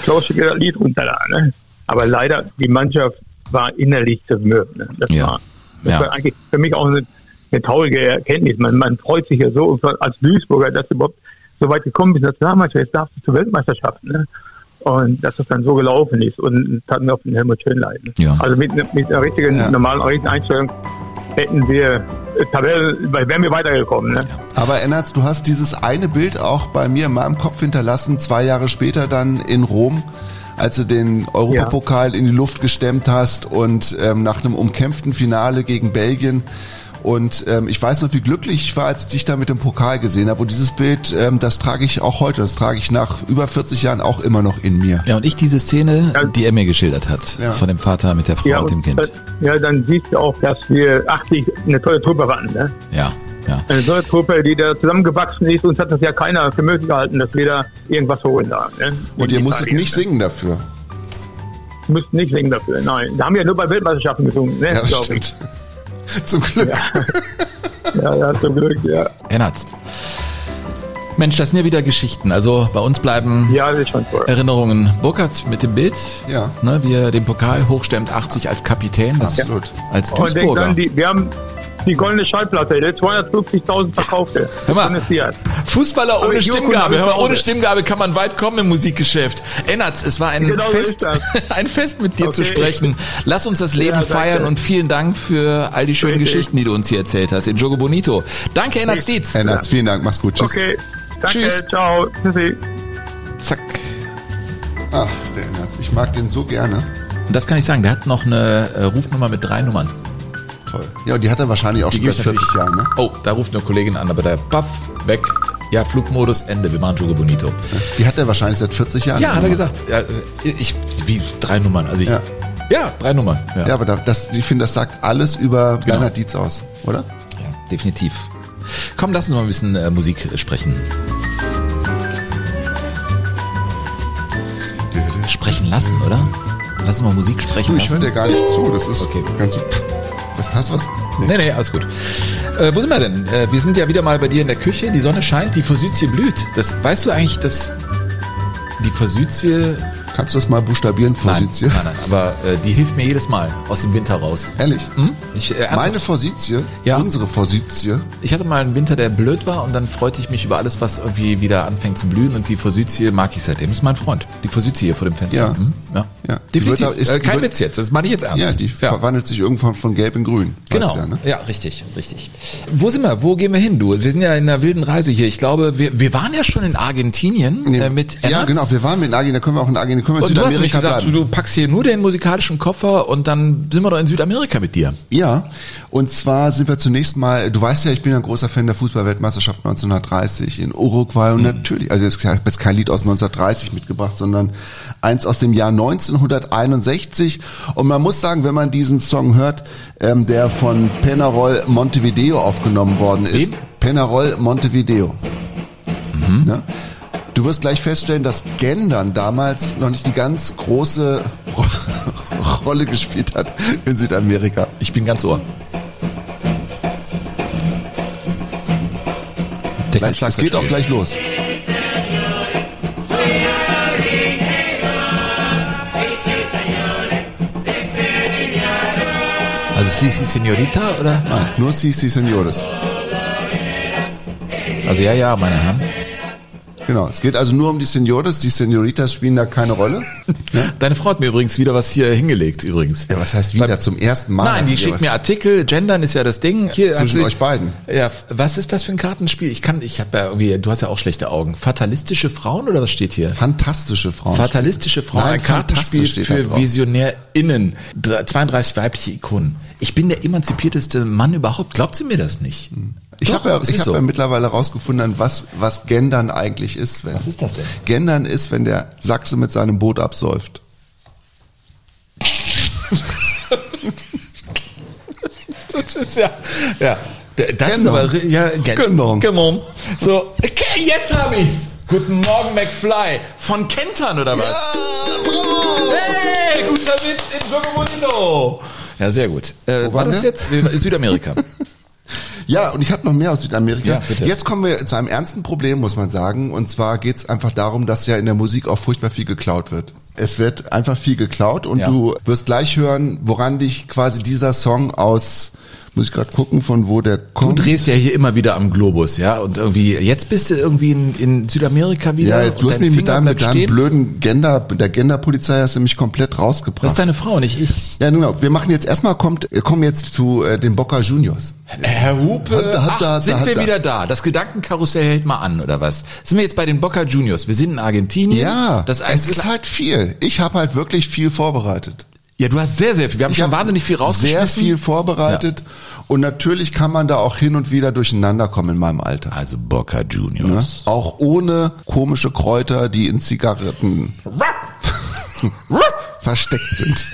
klausche ich das Lied runter da. Ne? Aber leider, die Mannschaft war innerlich zermürbt. Ne? Das, Ja. war, das Ja. war eigentlich für mich auch eine, eine traurige Erkenntnis. Man, man freut sich ja so als Duisburger, dass du überhaupt so weit gekommen bist, Nationalmannschaft, jetzt darfst du zur Weltmeisterschaft. Ne? Und dass das dann so gelaufen ist und das hat mir auf den Helmut Schön leiden. Ja. Also mit, mit einer richtigen, Ja. normalen richtigen Einstellung hätten wir äh, Tabelle, wären wir weitergekommen. Ne? Aber Ennards, du hast dieses eine Bild auch bei mir in meinem Kopf hinterlassen, zwei Jahre später dann in Rom, als du den Europapokal in die Luft gestemmt hast und ähm, nach einem umkämpften Finale gegen Belgien. Und ähm, ich weiß noch, wie glücklich ich war, als ich dich da mit dem Pokal gesehen habe. Und dieses Bild, ähm, das trage ich auch heute, das trage ich nach über 40 Jahren auch immer noch in mir. Ja, und ich diese Szene, die er mir geschildert hat, Ja. von dem Vater mit der Frau und dem Kind. äh, Ja, dann siehst du auch, dass wir 80 eine tolle Truppe waren. Ne? Ja, ja. Eine tolle Truppe, die da zusammengewachsen ist. Uns hat das ja keiner für möglich gehalten, dass wir da irgendwas holen da. Ne? Und ihr musstet Italien, nicht ne? singen dafür. Müssten nicht singen dafür. Nein, da haben wir ja nur bei Weltmeisterschaften gesungen. Ne? Ja, das glaub ich. Zum Glück. Ja, ja, zum Glück, ja. Ennards. Mensch, das sind ja wieder Geschichten. Also bei uns bleiben Ja. Erinnerungen. Burkhardt mit dem Bild, Ja. ne, wie er den Pokal hochstemmt, 80 als Kapitän, das Absolut. als Und Duisburger. dann, die, wir haben die goldene Schallplatte, der 250.000 verkaufte. Hör mal. Fußballer Aber ohne Stimmgabe. Hör mal, zu ohne Stimmgabe kann man weit kommen im Musikgeschäft. Ennards, es war ein Genau Fest, ein Fest mit dir zu Okay. sprechen. Lass uns das Leben Ja, feiern und vielen Dank für all die schönen Richtig. Geschichten, die du uns hier erzählt hast. In Jogo Bonito. Danke, Ennards Dietz. Ennards, vielen Dank, mach's gut. Tschüss. Okay, danke, Tschüss. ciao, tschüssi. Zack. Ach, der Ennards, ich mag den so gerne. Und das kann ich sagen, der hat noch eine äh, Rufnummer mit drei Nummern. Toll. Ja, und die hat er wahrscheinlich auch Die schon seit gibt's 40 Jahren, ne? Oh, da ruft eine Kollegin an, aber der Baff weg. Ja, Flugmodus, Ende. Wir machen Jogo Bonito. Die hat er wahrscheinlich seit 40 Jahren. Ja, hat er gesagt. Ja, ich, wie, drei Nummern. Also ich, ja, Ja. drei Nummern. Ja, Ja, aber da, das, ich finde, das sagt alles über Genau. Bernhard Dietz aus, oder? Ja, definitiv. Komm, lass uns mal ein bisschen äh, Musik sprechen. Sprechen lassen, oder? Lass uns mal Musik sprechen Du, ich höre dir gar nicht zu. Das ist Okay. ganz so. Was hast du was? Nee, nee, alles gut. Äh, wo sind wir denn? Äh, wir sind ja wieder mal bei dir in der Küche. Die Sonne scheint, die Forsythie blüht. Das weißt du eigentlich, dass die Forsythie Kannst du das mal buchstabieren, Nein, Forsitie? nein, nein, aber äh, die hilft mir jedes Mal aus dem Winter raus. Ehrlich? Hm? Ich, äh. Meine Forsitie, Ja. unsere Forsitie, Ich hatte mal einen Winter, der blöd war und dann freute ich mich über alles, was irgendwie wieder anfängt zu blühen und die Forsythie mag ich seitdem. Ist mein Freund. Die Forsythie hier vor dem Fenster. Ja. Hm? ja. Ja. Definitiv. wird da- ist- äh, kein wird- Witz jetzt, das meine ich jetzt ernst. ja, die ja. verwandelt sich irgendwann von gelb in grün. Genau. Ja, ne? Ja, richtig, richtig. Wo sind wir? Wo gehen wir hin, du? Wir sind ja in einer wilden Reise hier. Ich glaube, wir, wir waren ja schon in Argentinien äh, mit Ja, Ernst. genau. Wir waren mit Argentinien, da können wir auch in Argentinien, können wir Und du hast Südamerika gesagt, bleiben. du packst hier nur den musikalischen Koffer und dann sind wir doch in Südamerika mit dir. Ja, und zwar sind wir zunächst mal, du weißt ja, ich bin ja ein großer Fan der Fußballweltmeisterschaft 1930 in Uruguay Mhm. und natürlich, also jetzt, ich habe jetzt kein Lied aus 1930 mitgebracht, sondern eins aus dem Jahr 1961 und man muss sagen, wenn man diesen Song hört, ähm, der von Penarol Montevideo aufgenommen worden ist. Wen? Penarol Montevideo. Mhm. Ne? Du wirst gleich feststellen, dass Gendern damals noch nicht die ganz große Rolle gespielt hat in Südamerika. Ich bin ganz ohr. Gleich, es geht auch gleich los. Also Sie, Sie, Senorita, oder? Ah, nur si, si, senores. Also ja, ja, meine Herren. Genau, es geht also nur um die Senores. Die Senoritas spielen da keine Rolle. Ne? Deine Frau hat mir übrigens wieder was hier hingelegt, übrigens. Ja, was heißt wieder zum ersten Mal? Nein, die schickt mir Artikel, Gendern ist ja das Ding. Hier, Zwischen sie- euch beiden. Ja, was ist das für ein Kartenspiel? Ich kann, ich habe ja irgendwie, du hast ja auch schlechte Augen. Fatalistische Frauen oder was steht hier? Fantastische Frauen. Fatalistische Frauen, Nein, ein Kartenspiel für. VisionärInnen. Dr- 32 weibliche Ikonen. Ich bin der emanzipierteste Mann überhaupt. Glaubt sie mir das nicht? Ich habe ja, ich hab so. ja mittlerweile herausgefunden, was, was Gendern eigentlich ist. Sven. Was ist das denn? Gendern ist, wenn der Sachse mit seinem Boot absäuft. Das ist ja, ja. Das ist aber, ja, Gen- Genau. Genau. So, okay, jetzt hab ich's. Guten Morgen, McFly. Von Kentern oder was? Hey, guter Witz in Jogo Bonito. Ja, sehr gut. Äh, war waren das jetzt Südamerika? Ja, und ich habe noch mehr aus Südamerika. Ja, bitte. Jetzt kommen wir zu einem ernsten Problem, muss man sagen. Und zwar geht's einfach darum, dass ja in der Musik auch furchtbar viel geklaut wird. Es wird einfach viel geklaut und Ja. du wirst gleich hören, woran dich quasi dieser Song aus, muss ich gerade gucken, von wo der Du kommt. drehst ja hier immer wieder am Globus, ja? Und irgendwie, jetzt bist du irgendwie in, in Südamerika wieder. ja, du hast mich mit deinem, mit deinem blöden Gender, der Genderpolizei hast du mich komplett rausgebracht. Das ist deine Frau, nicht ich. ja, genau. Wir machen jetzt erstmal kommt, wir kommen jetzt zu äh, den Boca Juniors. Herr Hupe, Hat hat ach, da, sind hat wir da. wieder da. Das Gedankenkarussell hält mal an, oder was? Sind wir jetzt bei den Boca Juniors? Wir sind in Argentinien. Ja, das es ist halt viel. Ich habe halt wirklich viel vorbereitet. Ja, du hast sehr, sehr viel. Wir haben Ich schon hab wahnsinnig viel rausgeschmissen. Sehr viel vorbereitet. Und natürlich kann man da auch hin und wieder durcheinander kommen in meinem Alter. Also Boca Ne? Juniors. Auch ohne komische Kräuter, die in Zigaretten versteckt sind.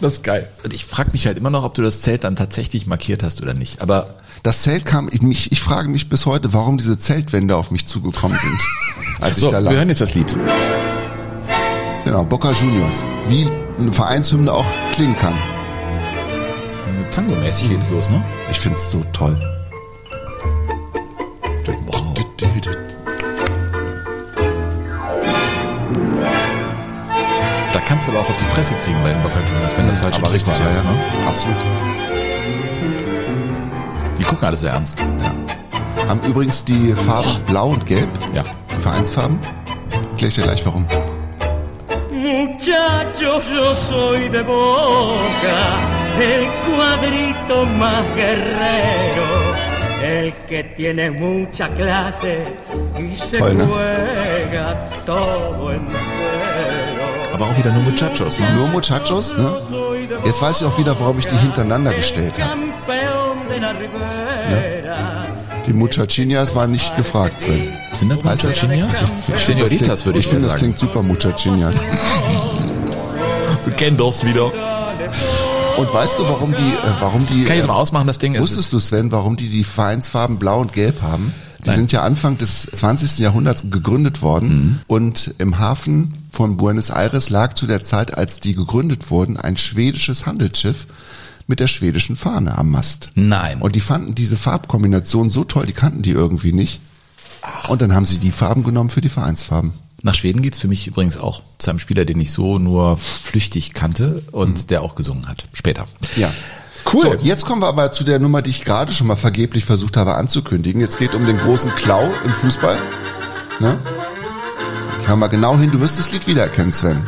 Das ist geil. Und ich frage mich halt immer noch, ob du das Zelt dann tatsächlich markiert hast oder nicht. Aber Das Zelt kam, ich, mich, ich frage mich bis heute, warum diese Zeltwände auf mich zugekommen sind, als so, ich da wir lag. hören jetzt das Lied. Genau, Boca Juniors. Wie eine Vereinshymne auch klingen kann. Tango-mäßig geht's los, ne? Ich find's so toll. Wow. Da kannst du aber auch auf die Fresse kriegen bei den Boca Juniors, wenn das falsch Aber richtig, ja, ist. Ne? Absolut. Die gucken alles so ernst. Ja. Haben übrigens die Farben Blau und Gelb, Ja. die Vereinsfarben. Erklär ich dir gleich warum. Muchachos, yo soy de boca, el cuadrito más guerrero, el que tiene mucha clase y se Toll, ne? juega todo entero. Aber auch wieder nur Muchachos, ne? Nur Muchachos, ne? Jetzt weiß ich auch wieder, warum ich die hintereinander gestellt habe. Ribera. Die Muchachinas waren nicht gefragt, Sven. Sind das Heißt das? Muchachinas? Das Senoritas würde ich, Ich finde, das klingt super, Muchachinas. Du kennst das wieder. Und weißt du, warum die, äh, warum die, Kann ich jetzt äh, mal ausmachen, das Ding? Es wusstest du, Sven, warum die die Vereinsfarben Blau und Gelb haben? Die Nein. sind ja Anfang des 20. Jahrhunderts gegründet worden Mhm. und im Hafen von Buenos Aires lag zu der Zeit, als die gegründet wurden, ein schwedisches Handelsschiff mit der schwedischen Fahne am Mast. Nein. Und die fanden diese Farbkombination so toll, die kannten die irgendwie nicht. Und dann haben sie die Farben genommen für die Vereinsfarben. Nach Schweden geht's für mich übrigens auch zu einem Spieler, den ich so nur flüchtig kannte und der auch gesungen hat. Später. Ja. Cool. So, jetzt kommen wir aber zu der Nummer, die ich gerade schon mal vergeblich versucht habe anzukündigen. Jetzt geht um den großen Klau im Fußball. Ne? Hör mal genau hin, du wirst das Lied wiedererkennen, Sven.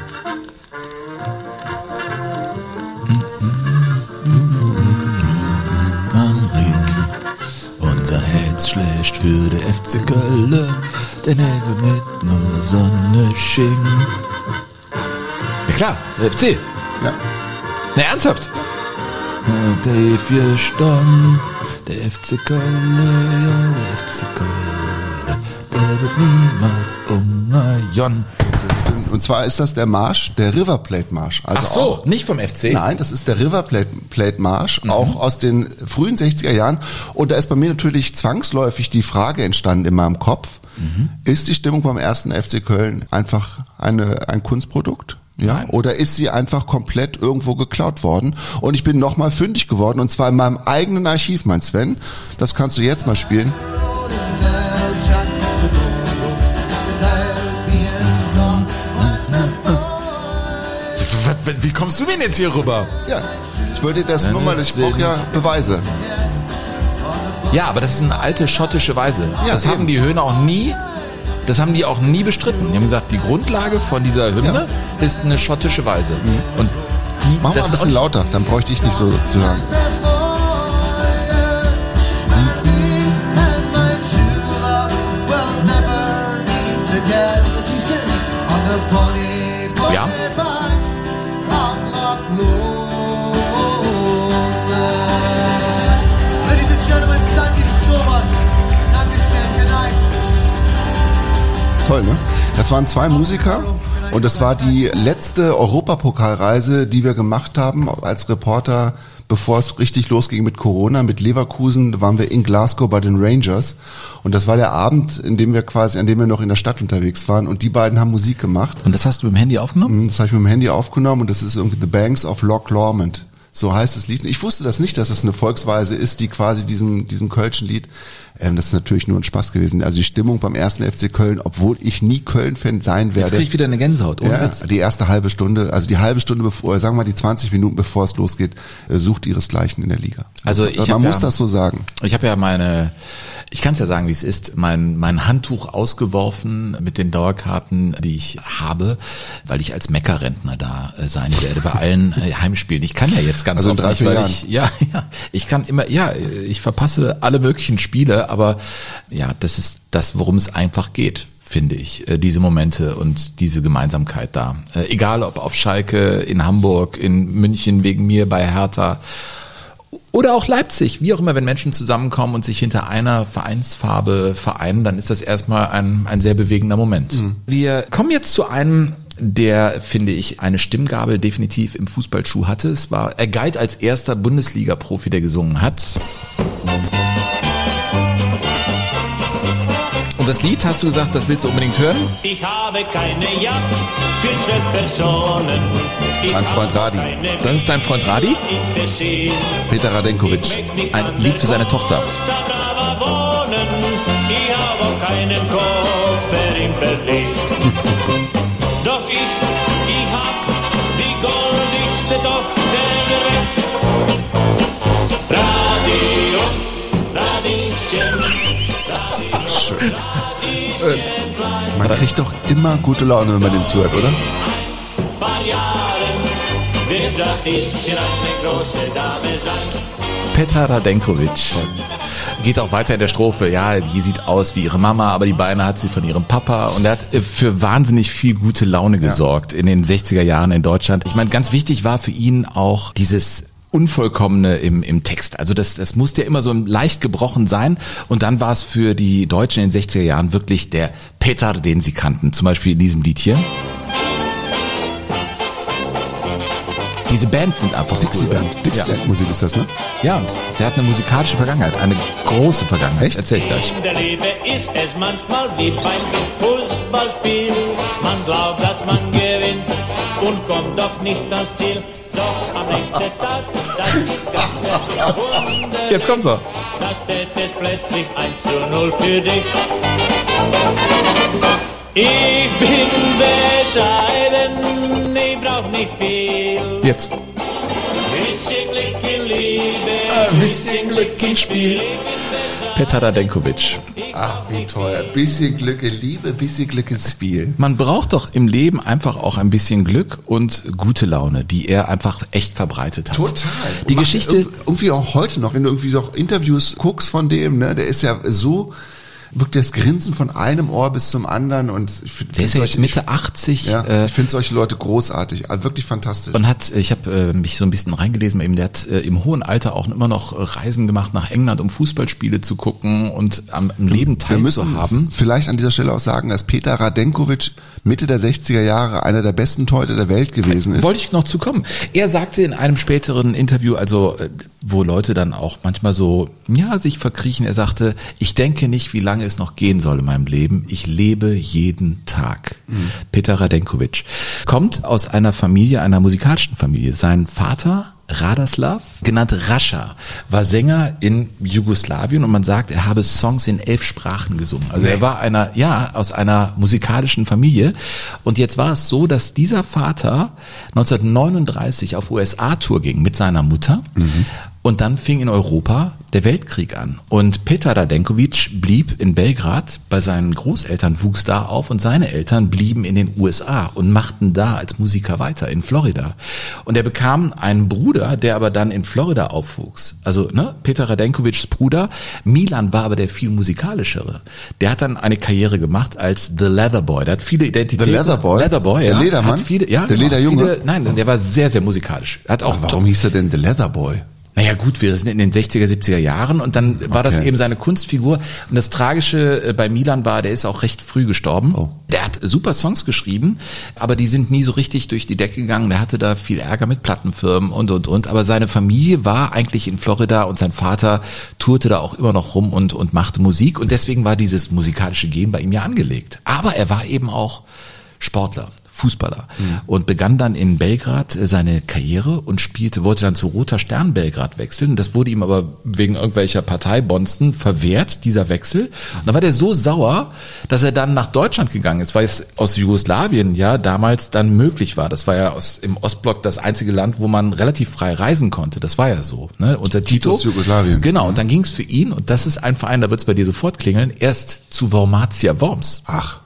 Schlägt für der FC Köln, den Himmel mit nur Sonne schien. Ja klar, der FC. Ja. Na ernsthaft? Der vier Stamm, der FC Köln, ja, der FC Köln, der wird niemals umgehen. Und zwar ist das der Marsch, der River Plate Marsch. Also Ach so, Auch, nicht vom FC? nein, das ist der River Plate, Plate Marsch, Mhm. auch aus den frühen 60er Jahren. Und da ist bei mir natürlich zwangsläufig die Frage entstanden in meinem Kopf, Mhm. ist die Stimmung beim ersten FC Köln einfach eine, ein Kunstprodukt? Ja, oder ist sie einfach komplett irgendwo geklaut worden? Und ich bin nochmal fündig geworden, und zwar in meinem eigenen Archiv, mein Sven. Das kannst du jetzt mal spielen. Wie kommst du denn jetzt hier rüber? Ja, ich wollte das nur mal, ich brauche ja Beweise. Ja, aber das ist eine alte schottische Weise. Ja, das eben. haben die Höhner auch nie, das haben die auch nie bestritten. Die haben gesagt, die Grundlage von dieser Hymne ist eine schottische Weise. Und die, Mach mal das ein bisschen lauter, dann bräuchte ich nicht so zu hören. Toll, ne? Das waren zwei Musiker und das war die letzte Europapokalreise, die wir gemacht haben als Reporter, bevor es richtig losging mit Corona, mit Leverkusen, waren wir in Glasgow bei den Rangers und das war der Abend, in dem wir quasi, an dem wir noch in der Stadt unterwegs waren und die beiden haben Musik gemacht. Und das hast du mit dem Handy aufgenommen? Das habe ich mit dem Handy aufgenommen und das ist irgendwie The Banks of Loch Lomond. So heißt das Lied. Ich wusste das nicht, dass das eine Volksweise ist, die quasi diesem, diesem Kölschen Lied. Ähm, das ist natürlich nur ein Spaß gewesen. Also die Stimmung beim ersten FC Köln, obwohl ich nie Köln-Fan sein Jetzt werde. krieg ich wieder eine Gänsehaut. Ohne ja, Witz. die erste halbe Stunde, also die halbe Stunde bevor, oder sagen wir mal die 20 Minuten bevor es losgeht, äh, sucht ihresgleichen in der Liga. Also ich Man muss ja- das so sagen. Ich habe ja meine, ich kann es ja sagen, wie es ist, mein, mein Handtuch ausgeworfen mit den Dauerkarten, die ich habe, weil ich als Meckerrentner da äh, sein werde bei allen äh, Heimspielen. Ich kann ja jetzt ganz Also oft drei, nicht, weil Jahren. ich ja, ja, ich kann immer, ja, ich verpasse alle möglichen Spiele, aber ja, das ist das, worum es einfach geht finde ich, äh, diese Momente und diese Gemeinsamkeit da. Egal ob auf Schalke, in Hamburg, in München wegen mir bei Hertha oder auch Leipzig, wie auch immer, wenn Menschen zusammenkommen und sich hinter einer Vereinsfarbe vereinen, dann ist das erstmal ein, ein sehr bewegender Moment. Wir kommen jetzt zu einem, der, finde ich, eine Stimmgabel definitiv im Fußballschuh hatte. Es war, er galt als erster Bundesliga-Profi, der gesungen hat. Und das Lied, hast du gesagt, das willst du unbedingt hören? Ich habe keine Yacht für zwölf Personen. Mein Freund Radi. Das ist dein Freund Radi? Peter Radenkovic. Ein Lied für seine Tochter. Costa Brava wohnen. Ich habe auch keinen Koffer in Berlin. Doch ich, ich hab die goldigste Tochter der Welt. Radio, Radieschen. Man kriegt doch immer gute Laune, wenn man dem zuhört, oder? Wird Radieschen eine große Dame sein. Petar Radenkovic. Geht auch weiter in der Strophe. Ja, die sieht aus wie ihre Mama, aber die Beine hat sie von ihrem Papa. Und er hat äh, für wahnsinnig viel gute Laune gesorgt in den 60er Jahren in Deutschland. Ich meine, ganz wichtig war für ihn auch dieses Unvollkommene im, im Text. Also das, das musste ja immer so leicht gebrochen sein. Und dann war es für die Deutschen in den 60er Jahren wirklich der Petar, den sie kannten. Zum Beispiel in diesem Lied hier. Diese Bands sind einfach Dixieland. cool. Ja. Dixieland-Musik ist das, ne? Ja, und der hat eine musikalische Vergangenheit, eine große Vergangenheit. Echt? Erzähl ich gleich. In der Liebe ist es manchmal wie beim Fußballspiel. Man glaubt, dass man gewinnt und kommt doch nicht ans Ziel. Doch am nächsten Tag, das ist ganz Wunder. Jetzt kommt's er. Da steht es plötzlich 1 zu 0 für dich. Ich bin bescheiden, ich brauch nicht viel. Jetzt. Bisschen Glück in Liebe, bisschen Glück im Spiel. Petar Radenkovic. Ach, wie toll. Bisschen Glück in Liebe, bisschen Glück ins Spiel. Man braucht doch im Leben einfach auch ein bisschen Glück und gute Laune, die er einfach echt verbreitet hat. Total. Die Geschichte, irg- Irgendwie auch heute noch, wenn du irgendwie so Interviews guckst von dem, ne, der ist ja so, wirklich das Grinsen von einem Ohr bis zum anderen und ich find- der ist ja jetzt Mitte 80. Ja, äh, ich finde solche Leute großartig, also wirklich fantastisch. und hat, ich habe äh, mich so ein bisschen reingelesen, ihm, der hat äh, im hohen Alter auch immer noch Reisen gemacht nach England, um Fußballspiele zu gucken und am, am Leben teilzuhaben. vielleicht an dieser Stelle auch sagen, dass Peter Radenkovic Mitte der 60er Jahre einer der besten Torhüter der Welt gewesen ist. Wollte ich noch zu kommen. Er sagte in einem späteren Interview, also äh, wo Leute dann auch manchmal so, ja, sich verkriechen, er sagte, ich denke nicht, wie lange es noch gehen soll in meinem Leben. Ich lebe jeden Tag. Peter Radenkovic kommt aus einer Familie, einer musikalischen Familie. Sein Vater Radoslav, genannt Rascha, war Sänger in Jugoslawien und man sagt, er habe Songs in elf Sprachen gesungen. Also er war einer, ja, aus einer musikalischen Familie. Und jetzt war es so, dass dieser Vater 1939 auf USA-Tour ging mit seiner Mutter. Und dann fing in Europa der Weltkrieg an. Und Petar Radenkovic blieb in Belgrad, bei seinen Großeltern wuchs da auf und seine Eltern blieben in den USA und machten da als Musiker weiter in Florida. Und er bekam einen Bruder, der aber dann in Florida aufwuchs. Also ne, Petar Radenkovics Bruder. Milan war aber der viel musikalischere. Der hat dann eine Karriere gemacht als The Leather Boy. Der hat viele Identitäten. The Leather Boy? Leather Boy, Der ja. Ledermann? Hat viele, ja, Der genau, Lederjunge? Viele, nein, der war sehr, sehr musikalisch. Hat auch warum hieß er denn The Leather Boy? Naja gut, wir sind in den 60er, 70er Jahren und dann war das Okay. eben seine Kunstfigur. Und das Tragische äh, bei Milan war, der ist auch recht früh gestorben. Oh. Der hat super Songs geschrieben, aber die sind nie so richtig durch die Decke gegangen. Der hatte da viel Ärger mit Plattenfirmen und, und, und. Aber seine Familie war eigentlich in Florida und sein Vater tourte da auch immer noch rum und, und machte Musik. Und deswegen war dieses musikalische Gen bei ihm ja angelegt. Aber er war eben auch Sportler. Fußballer und begann dann in Belgrad äh, seine Karriere und spielte, wollte dann zu Roter Stern Belgrad wechseln. Das wurde ihm aber wegen irgendwelcher Parteibonzen verwehrt, dieser Wechsel. Und dann war der so sauer, dass er dann nach Deutschland gegangen ist, weil es aus Jugoslawien ja damals dann möglich war. Das war ja aus, im Ostblock das einzige Land, wo man relativ frei reisen konnte. Das war ja so, ne? Unter Tito. Titus Jugoslawien. Genau, und dann ging es für ihn, und das ist ein Verein, da wird es bei dir sofort klingeln, erst zu Wormatia Worms. Ach,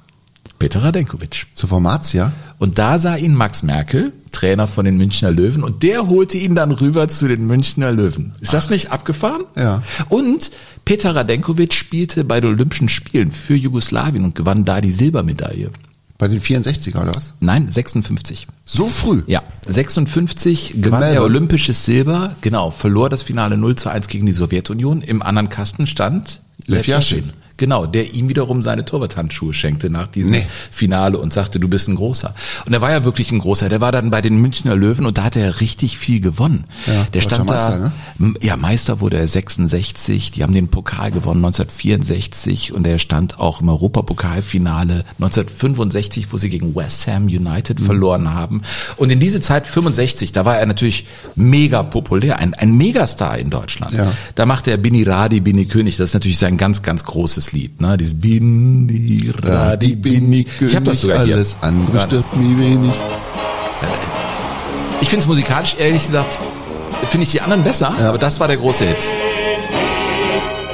Peter Radenkovic. zu Formatia? Und da sah ihn Max Merkel, Trainer von den Münchner Löwen, und der holte ihn dann rüber zu den Münchner Löwen. Ist das nicht abgefahren? Ja. Und Peter Radenkovic spielte bei den Olympischen Spielen für Jugoslawien und gewann da die Silbermedaille. Bei den 64er oder was? Nein, 56. So früh? Ja, 56 gewann er Melbourne. olympisches Silber, genau, verlor das Finale 0 zu 1 gegen die Sowjetunion. Im anderen Kasten stand Lev Yashin. Genau, der ihm wiederum seine Torwarthandschuhe schenkte nach diesem Nee. Finale und sagte, du bist ein Großer. Und er war ja wirklich ein Großer. Der war dann bei den Münchner Löwen und da hat er richtig viel gewonnen. Ja, der stand Meister, da, ne? Ja, Meister wurde er 66. Die haben den Pokal gewonnen 1964 und er stand auch im Europapokalfinale 1965, wo sie gegen West Ham United Mhm. verloren haben. Und in diese Zeit 65, da war er natürlich mega populär, ein, ein Megastar in Deutschland. Ja. Da machte er Bini Radi, Bini König. Das ist natürlich sein ganz, ganz großes Lied. Ne? Dieses Bini Radi, Bini Ich habe das sogar hier. Alles andere Sogar- stört mich wenig. Ich finde es musikalisch, ehrlich gesagt, finde ich die anderen besser, aber das war der große Hit.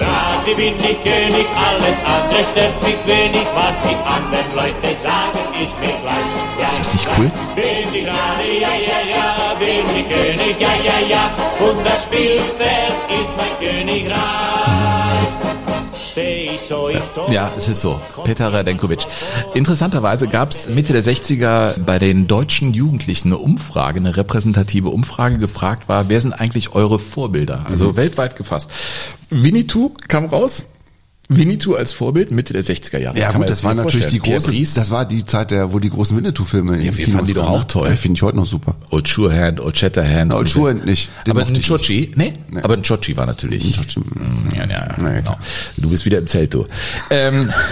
Radi bin ich König, alles andere stört mich wenig. Was die anderen Leute sagen, ist mir gleich. Ja, Ist das nicht cool? Bin ich Radi, ja, ja, ja, bin ich König, ja, ja, ja. Und das Spielfeld ist mein Königreich. Ja, es ist so. Peter Radenkovic. Interessanterweise gab es Mitte der 60er bei den deutschen Jugendlichen eine Umfrage, eine repräsentative Umfrage gefragt war, wer sind eigentlich eure Vorbilder? Also weltweit gefasst. Winnetou kam raus. Winnetou als Vorbild Mitte der 60er Jahre. Ja Kann gut, das war natürlich die vorstellen. große, Pierre Brice, das war die Zeit, der, wo die großen Winnetou-Filme Ja, wir fanden die doch auch toll. Ja, Finde ich heute noch super. Old Surehand, Old Shatterhand. Old Und- Surehand nicht. Den Aber ein Chochi, nee, aber ein Chochi war natürlich. Ein Chochi, Mm, Ja, ja, Nee, genau. klar. Du bist wieder im Zelt, du. Ähm,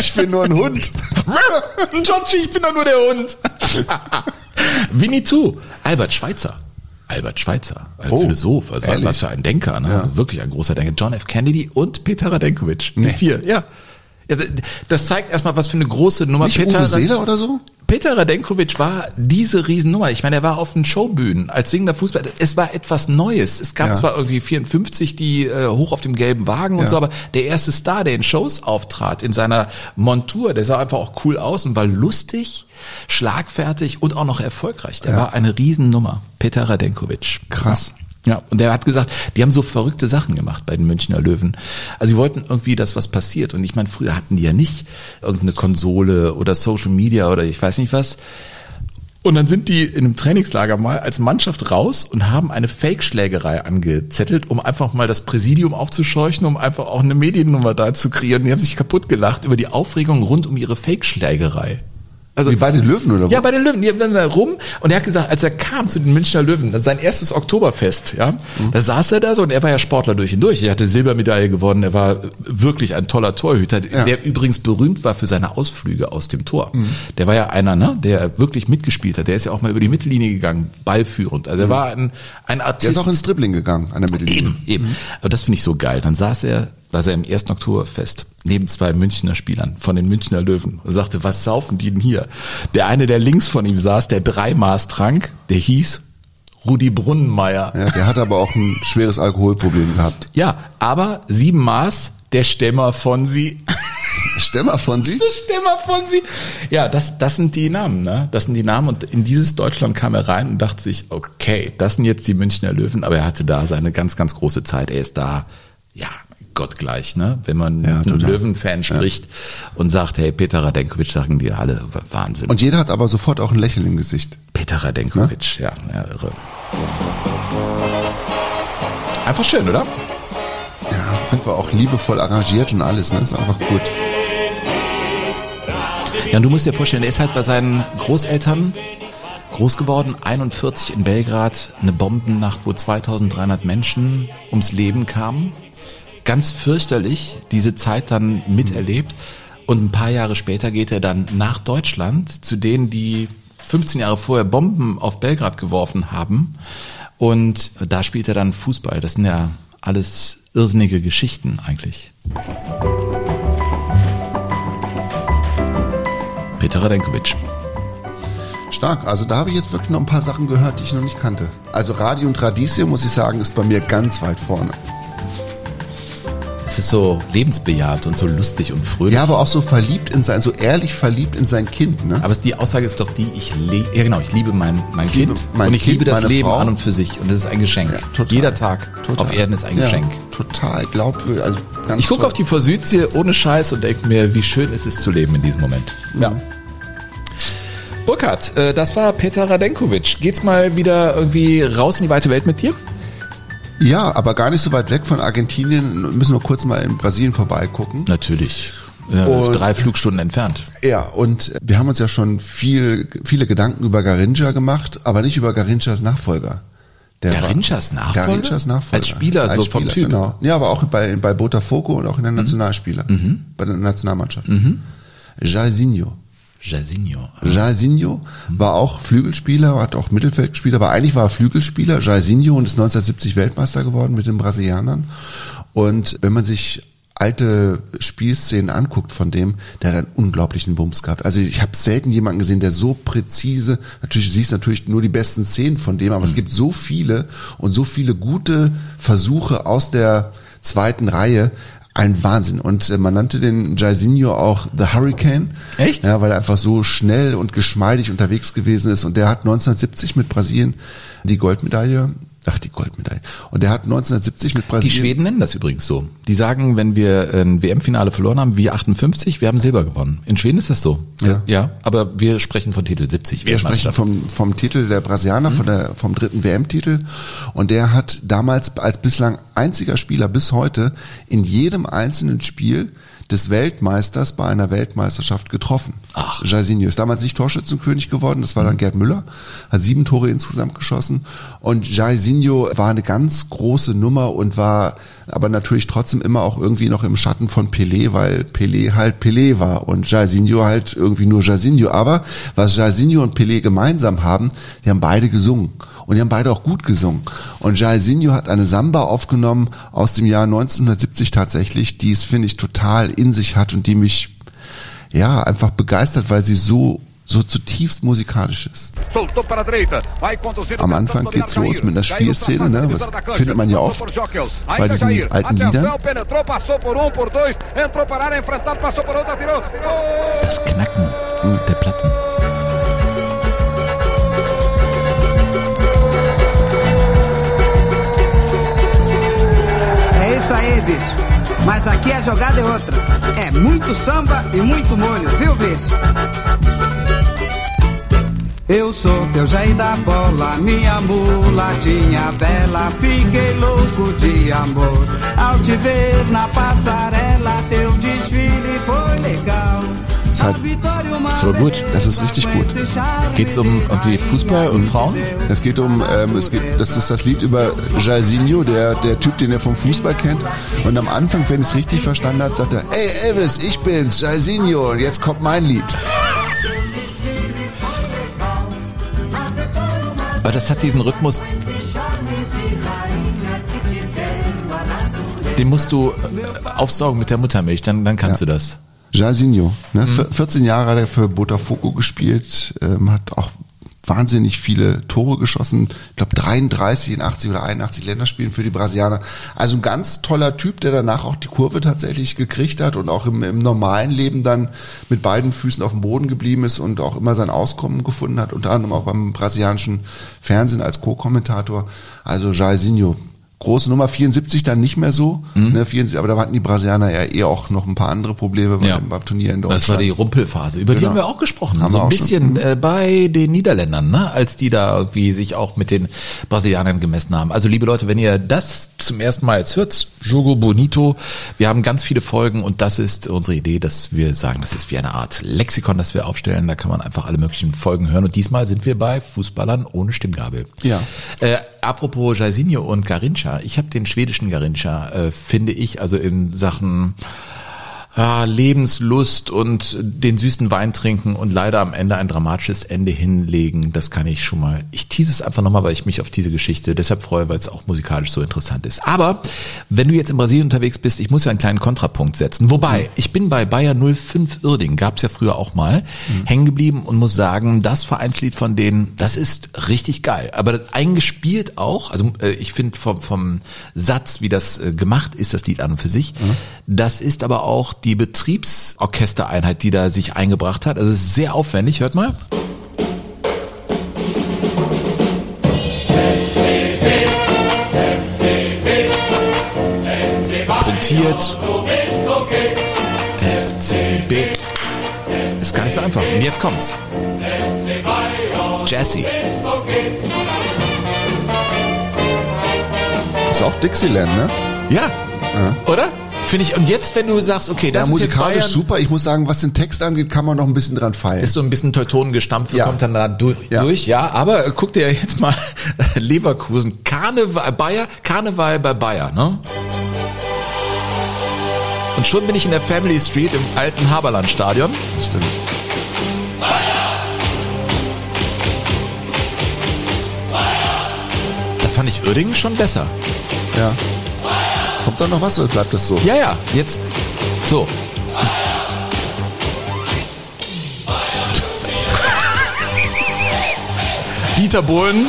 Ich bin nur ein Hund. ein Chochi, ich bin doch nur der Hund. Winnetou, Albert Schweitzer. Albert Schweitzer, ein Oh, Philosoph, also ehrlich? was für ein Denker, ne? Ja. also wirklich ein großer Denker. John F. Kennedy und Peter Radenkovic. Die Nee. vier, ja. Ja, das zeigt erstmal, was für eine große Nummer Nicht Uwe Seeler oder so? Peter Radenkovic war diese Riesennummer. Ich meine, er war auf den Showbühnen als singender Fußballer. Es war etwas Neues. Es gab Ja. zwar irgendwie 54 die äh, hoch auf dem gelben Wagen und Ja. so, aber der erste Star, der in Shows auftrat, in seiner Montur, der sah einfach auch cool aus und war lustig, schlagfertig und auch noch erfolgreich. Der war eine Riesennummer. Peter Radenkovic. Krass. Ja, und der hat gesagt, die haben so verrückte Sachen gemacht bei den Münchner Löwen. Also sie wollten irgendwie, dass was passiert. Und ich meine, früher hatten die ja nicht irgendeine Konsole oder Social Media oder ich weiß nicht was. Und dann sind die in einem Trainingslager mal als Mannschaft raus und haben eine Fake-Schlägerei angezettelt, um einfach mal das Präsidium aufzuscheuchen, um einfach auch eine Mediennummer da zu kreieren. Die haben sich kaputt gelacht über die Aufregung rund um ihre Fake-Schlägerei. Also, Wie bei den Löwen oder wo? ja, bei den Löwen. Die haben dann da rum und er hat gesagt, als er kam zu den Münchner Löwen, das ist sein erstes Oktoberfest, ja, da saß er da so und er war ja Sportler durch und durch. Er hatte Silbermedaille gewonnen, er war wirklich ein toller Torhüter, Ja. der übrigens berühmt war für seine Ausflüge aus dem Tor. Der war ja einer, ne, der wirklich mitgespielt hat. Der ist ja auch mal über die Mittellinie gegangen, ballführend. Also er war ein, ein Der Artist. ist auch ins Dribbling gegangen an der Mittellinie. Eben, eben. Aber das finde ich so geil. Dann saß er, saß er im 1. Oktoberfest neben zwei Münchner Spielern von den Münchner Löwen und sagte, was saufen die denn hier? Der eine, der links von ihm saß, der Dreimaß trank, der hieß Rudi Brunnenmeier. Ja, der hat aber auch ein schweres Alkoholproblem gehabt. Ja, aber sieben Maß, der Stämmer von sie. Stämmer von Sie? Stämmer von sie. Ja, das, das sind die Namen, ne? Das sind die Namen und in dieses Deutschland kam er rein und dachte sich, okay, das sind jetzt die Münchner Löwen, aber er hatte da seine ganz, ganz große Zeit. Er ist da, ja, gottgleich, ne? Wenn man Ja, mit einem. Löwen-Fan spricht und sagt, hey, Peter Radenkovic, sagen die alle, Wahnsinn. Und jeder hat aber sofort auch ein Lächeln im Gesicht. Peter Radenkovic, ja, ja, irre. Einfach schön, oder? Ja, einfach auch liebevoll arrangiert und alles, ne? Ist einfach gut. Ja, und du musst dir vorstellen, er ist halt bei seinen Großeltern groß geworden, 41 in Belgrad, eine Bombennacht, wo 2300 Menschen ums Leben kamen. Ganz fürchterlich, diese Zeit dann miterlebt. Und ein paar Jahre später geht er dann nach Deutschland zu denen, die 15 Jahre vorher Bomben auf Belgrad geworfen haben. Und da spielt er dann Fußball. Das sind ja alles irrsinnige Geschichten eigentlich. Peter Radenkovic. Stark. Also da habe ich jetzt wirklich noch ein paar Sachen gehört, die ich noch nicht kannte. Also Radio und Radieschen, muss ich sagen, ist bei mir ganz weit vorne. Es ist so lebensbejahend und so lustig und fröhlich. Ja, aber auch so verliebt in sein, so ehrlich verliebt in sein Kind, ne? Aber die Aussage ist doch die, ich liebe, ja genau, ich liebe mein, mein Ich liebe Kind mein und ich Kind, liebe das Leben Frau. an und für sich und das ist ein Geschenk. Ja, total. Jeder Tag Total. auf Erden ist ein Ja, Geschenk. Total glaubwürdig. Also Ich gucke auf die Vorsüdsee ohne Scheiß und denke mir, wie schön ist es zu leben in diesem Moment. Ja. Burkhard, äh, das war Peter Radenkovic. Geht's mal wieder irgendwie raus in die weite Welt mit dir? Ja, aber gar nicht so weit weg von Argentinien. Wir müssen nur kurz mal in Brasilien vorbeigucken. Natürlich. Und- drei Flugstunden entfernt. Ja, und wir haben uns ja schon viel, viele Gedanken über Garincha gemacht, aber nicht über Garinchas Nachfolger. Der Garinchas Nachfolger? Garinchas Nachfolger. Als Spieler, so vom Typ? Mhm. Genau. Ja, aber auch bei, bei Botafogo und auch in der Nationalspieler. Bei der Nationalmannschaft. Jairzinho. Jairzinho. Jairzinho war auch Flügelspieler, hat auch Mittelfeldspieler, aber eigentlich war er Flügelspieler. Jairzinho und ist 1970 Weltmeister geworden mit den Brasilianern. Und wenn man sich alte Spielszenen anguckt von dem, der hat einen unglaublichen Wumms gehabt. Also ich habe selten jemanden gesehen, der so präzise, natürlich siehst du natürlich nur die besten Szenen von dem, aber es gibt so viele und so viele gute Versuche aus der zweiten Reihe. Ein Wahnsinn. Und äh, man nannte den Jairzinho auch The Hurricane. Echt? Ja, weil er einfach so schnell und geschmeidig unterwegs gewesen ist. Und der hat 1970 mit Brasilien die Goldmedaille, ach die Goldmedaille. Und der hat 1970 mit Die Brasilien. Schweden nennen das übrigens so. Die sagen, wenn wir ein WM-Finale verloren haben, wir 58, wir haben Silber gewonnen. In Schweden ist das so. Ja. Ja, aber wir sprechen von Titel 70. Wir sprechen vom, vom Titel der Brasilianer, von der, vom dritten WM-Titel. Und der hat damals als bislang einziger Spieler bis heute in jedem einzelnen Spiel des Weltmeisters bei einer Weltmeisterschaft getroffen. Ach. Jairzinho ist damals nicht Torschützenkönig geworden, das war dann Gerd Müller, hat sieben Tore insgesamt geschossen und Jairzinho war eine ganz große Nummer und war aber natürlich trotzdem immer auch irgendwie noch im Schatten von Pelé, weil Pelé halt Pelé war und Jairzinho halt irgendwie nur Jairzinho. Aber was Jairzinho und Pelé gemeinsam haben, die haben beide gesungen. Und die haben beide auch gut gesungen. Und Jairzinho hat eine Samba aufgenommen aus dem Jahr 1970 tatsächlich, die es, finde ich, total in sich hat und die mich ja, einfach begeistert, weil sie so so zutiefst musikalisch ist. Am Anfang geht's los mit einer Spielszene, ne? Das findet man ja oft bei diesen alten Liedern. Das Knacken der Platten. Aí, bicho. Mas aqui a jogada é outra. É muito samba e muito molho, viu, bicho? Eu sou teu Jair da bola, minha mulatinha bela. Fiquei louco de amor ao te ver na passarela. Teu desfile foi legal. Ist halt, So gut. das ist richtig gut. Geht's um irgendwie Fußball und Frauen? Es geht um, ähm, es geht, das ist das Lied über Jairzinho, der, der Typ, den er vom Fußball kennt. Und am Anfang, wenn ich es richtig verstanden habe, sagt er, ey Elvis, ich bin's, Jairzinho, und jetzt kommt mein Lied. Aber das hat diesen Rhythmus. Den musst du äh, aufsaugen mit der Muttermilch, dann, dann kannst Ja. du das. Jairzinho, ne? Vier- 14 Jahre hat er für Botafogo gespielt, ähm, hat auch wahnsinnig viele Tore geschossen. Ich glaube 33 in 80 oder 81 Länderspielen für die Brasilianer. Also ein ganz toller Typ, der danach auch die Kurve tatsächlich gekriegt hat und auch im, im normalen Leben dann mit beiden Füßen auf dem Boden geblieben ist und auch immer sein Auskommen gefunden hat, unter anderem auch beim brasilianischen Fernsehen als Co-Kommentator. Also Jairzinho, große Nummer, 74 dann nicht mehr so, ne, 74, aber da hatten die Brasilianer ja eh auch noch ein paar andere Probleme Ja. beim, beim Turnier in Deutschland. Das war die Rumpelphase. Über die Genau. haben wir auch gesprochen. Haben so ein auch schon. bisschen Mhm. äh, bei den Niederländern, ne? als die da irgendwie sich auch mit den Brasilianern gemessen haben. Also liebe Leute, wenn ihr das zum ersten Mal jetzt hört, Jogo Bonito, wir haben ganz viele Folgen und das ist unsere Idee, dass wir sagen, das ist wie eine Art Lexikon, das wir aufstellen. Da kann man einfach alle möglichen Folgen hören. Und diesmal sind wir bei Fußballern ohne Stimmgabel. Ja. Äh, apropos Jairzinho und Garincha, ich habe den schwedischen Garincha, äh, finde ich, also in Sachen ah, Lebenslust und den süßen Wein trinken und leider am Ende ein dramatisches Ende hinlegen, das kann ich schon mal. Ich tease es einfach nochmal, weil ich mich auf diese Geschichte deshalb freue, weil es auch musikalisch so interessant ist. Aber wenn du jetzt in Brasilien unterwegs bist, ich muss ja einen kleinen Kontrapunkt setzen. Wobei, ich bin bei Bayer 05 Irding, gab es ja früher auch mal, hängen geblieben und muss sagen, das Vereinslied von denen, das ist richtig geil. Aber eingespielt auch, also äh, ich finde vom, vom Satz, wie das äh, gemacht ist, das Lied an und für sich, das ist aber auch die Betriebsorchestereinheit, die da sich eingebracht hat. Also es ist sehr aufwendig, hört mal. Punktiert. FCB. Ist gar nicht so einfach. Und jetzt kommt's. Jesse. ist auch Dixieland, ne? Ja. Oder? Finde ich. Und jetzt, wenn du sagst, okay, das Ja, ist jetzt musikalisch Bayern, super. Ich muss sagen, was den Text angeht, kann man noch ein bisschen dran feilen. ist so ein bisschen Teutonengestampfe, Ja. kommt dann da durch, Ja. durch, ja. Aber äh, guck dir jetzt mal Leverkusen, Karneval, Bayer, Karneval bei Bayer, ne? Und schon bin ich in der Family Street im alten Haberland-Stadion. Stimmt. Da fand ich Uerdingen schon besser. Ja. Kommt da noch was oder bleibt das so? Ja, ja, jetzt so. Dieter Bohlen.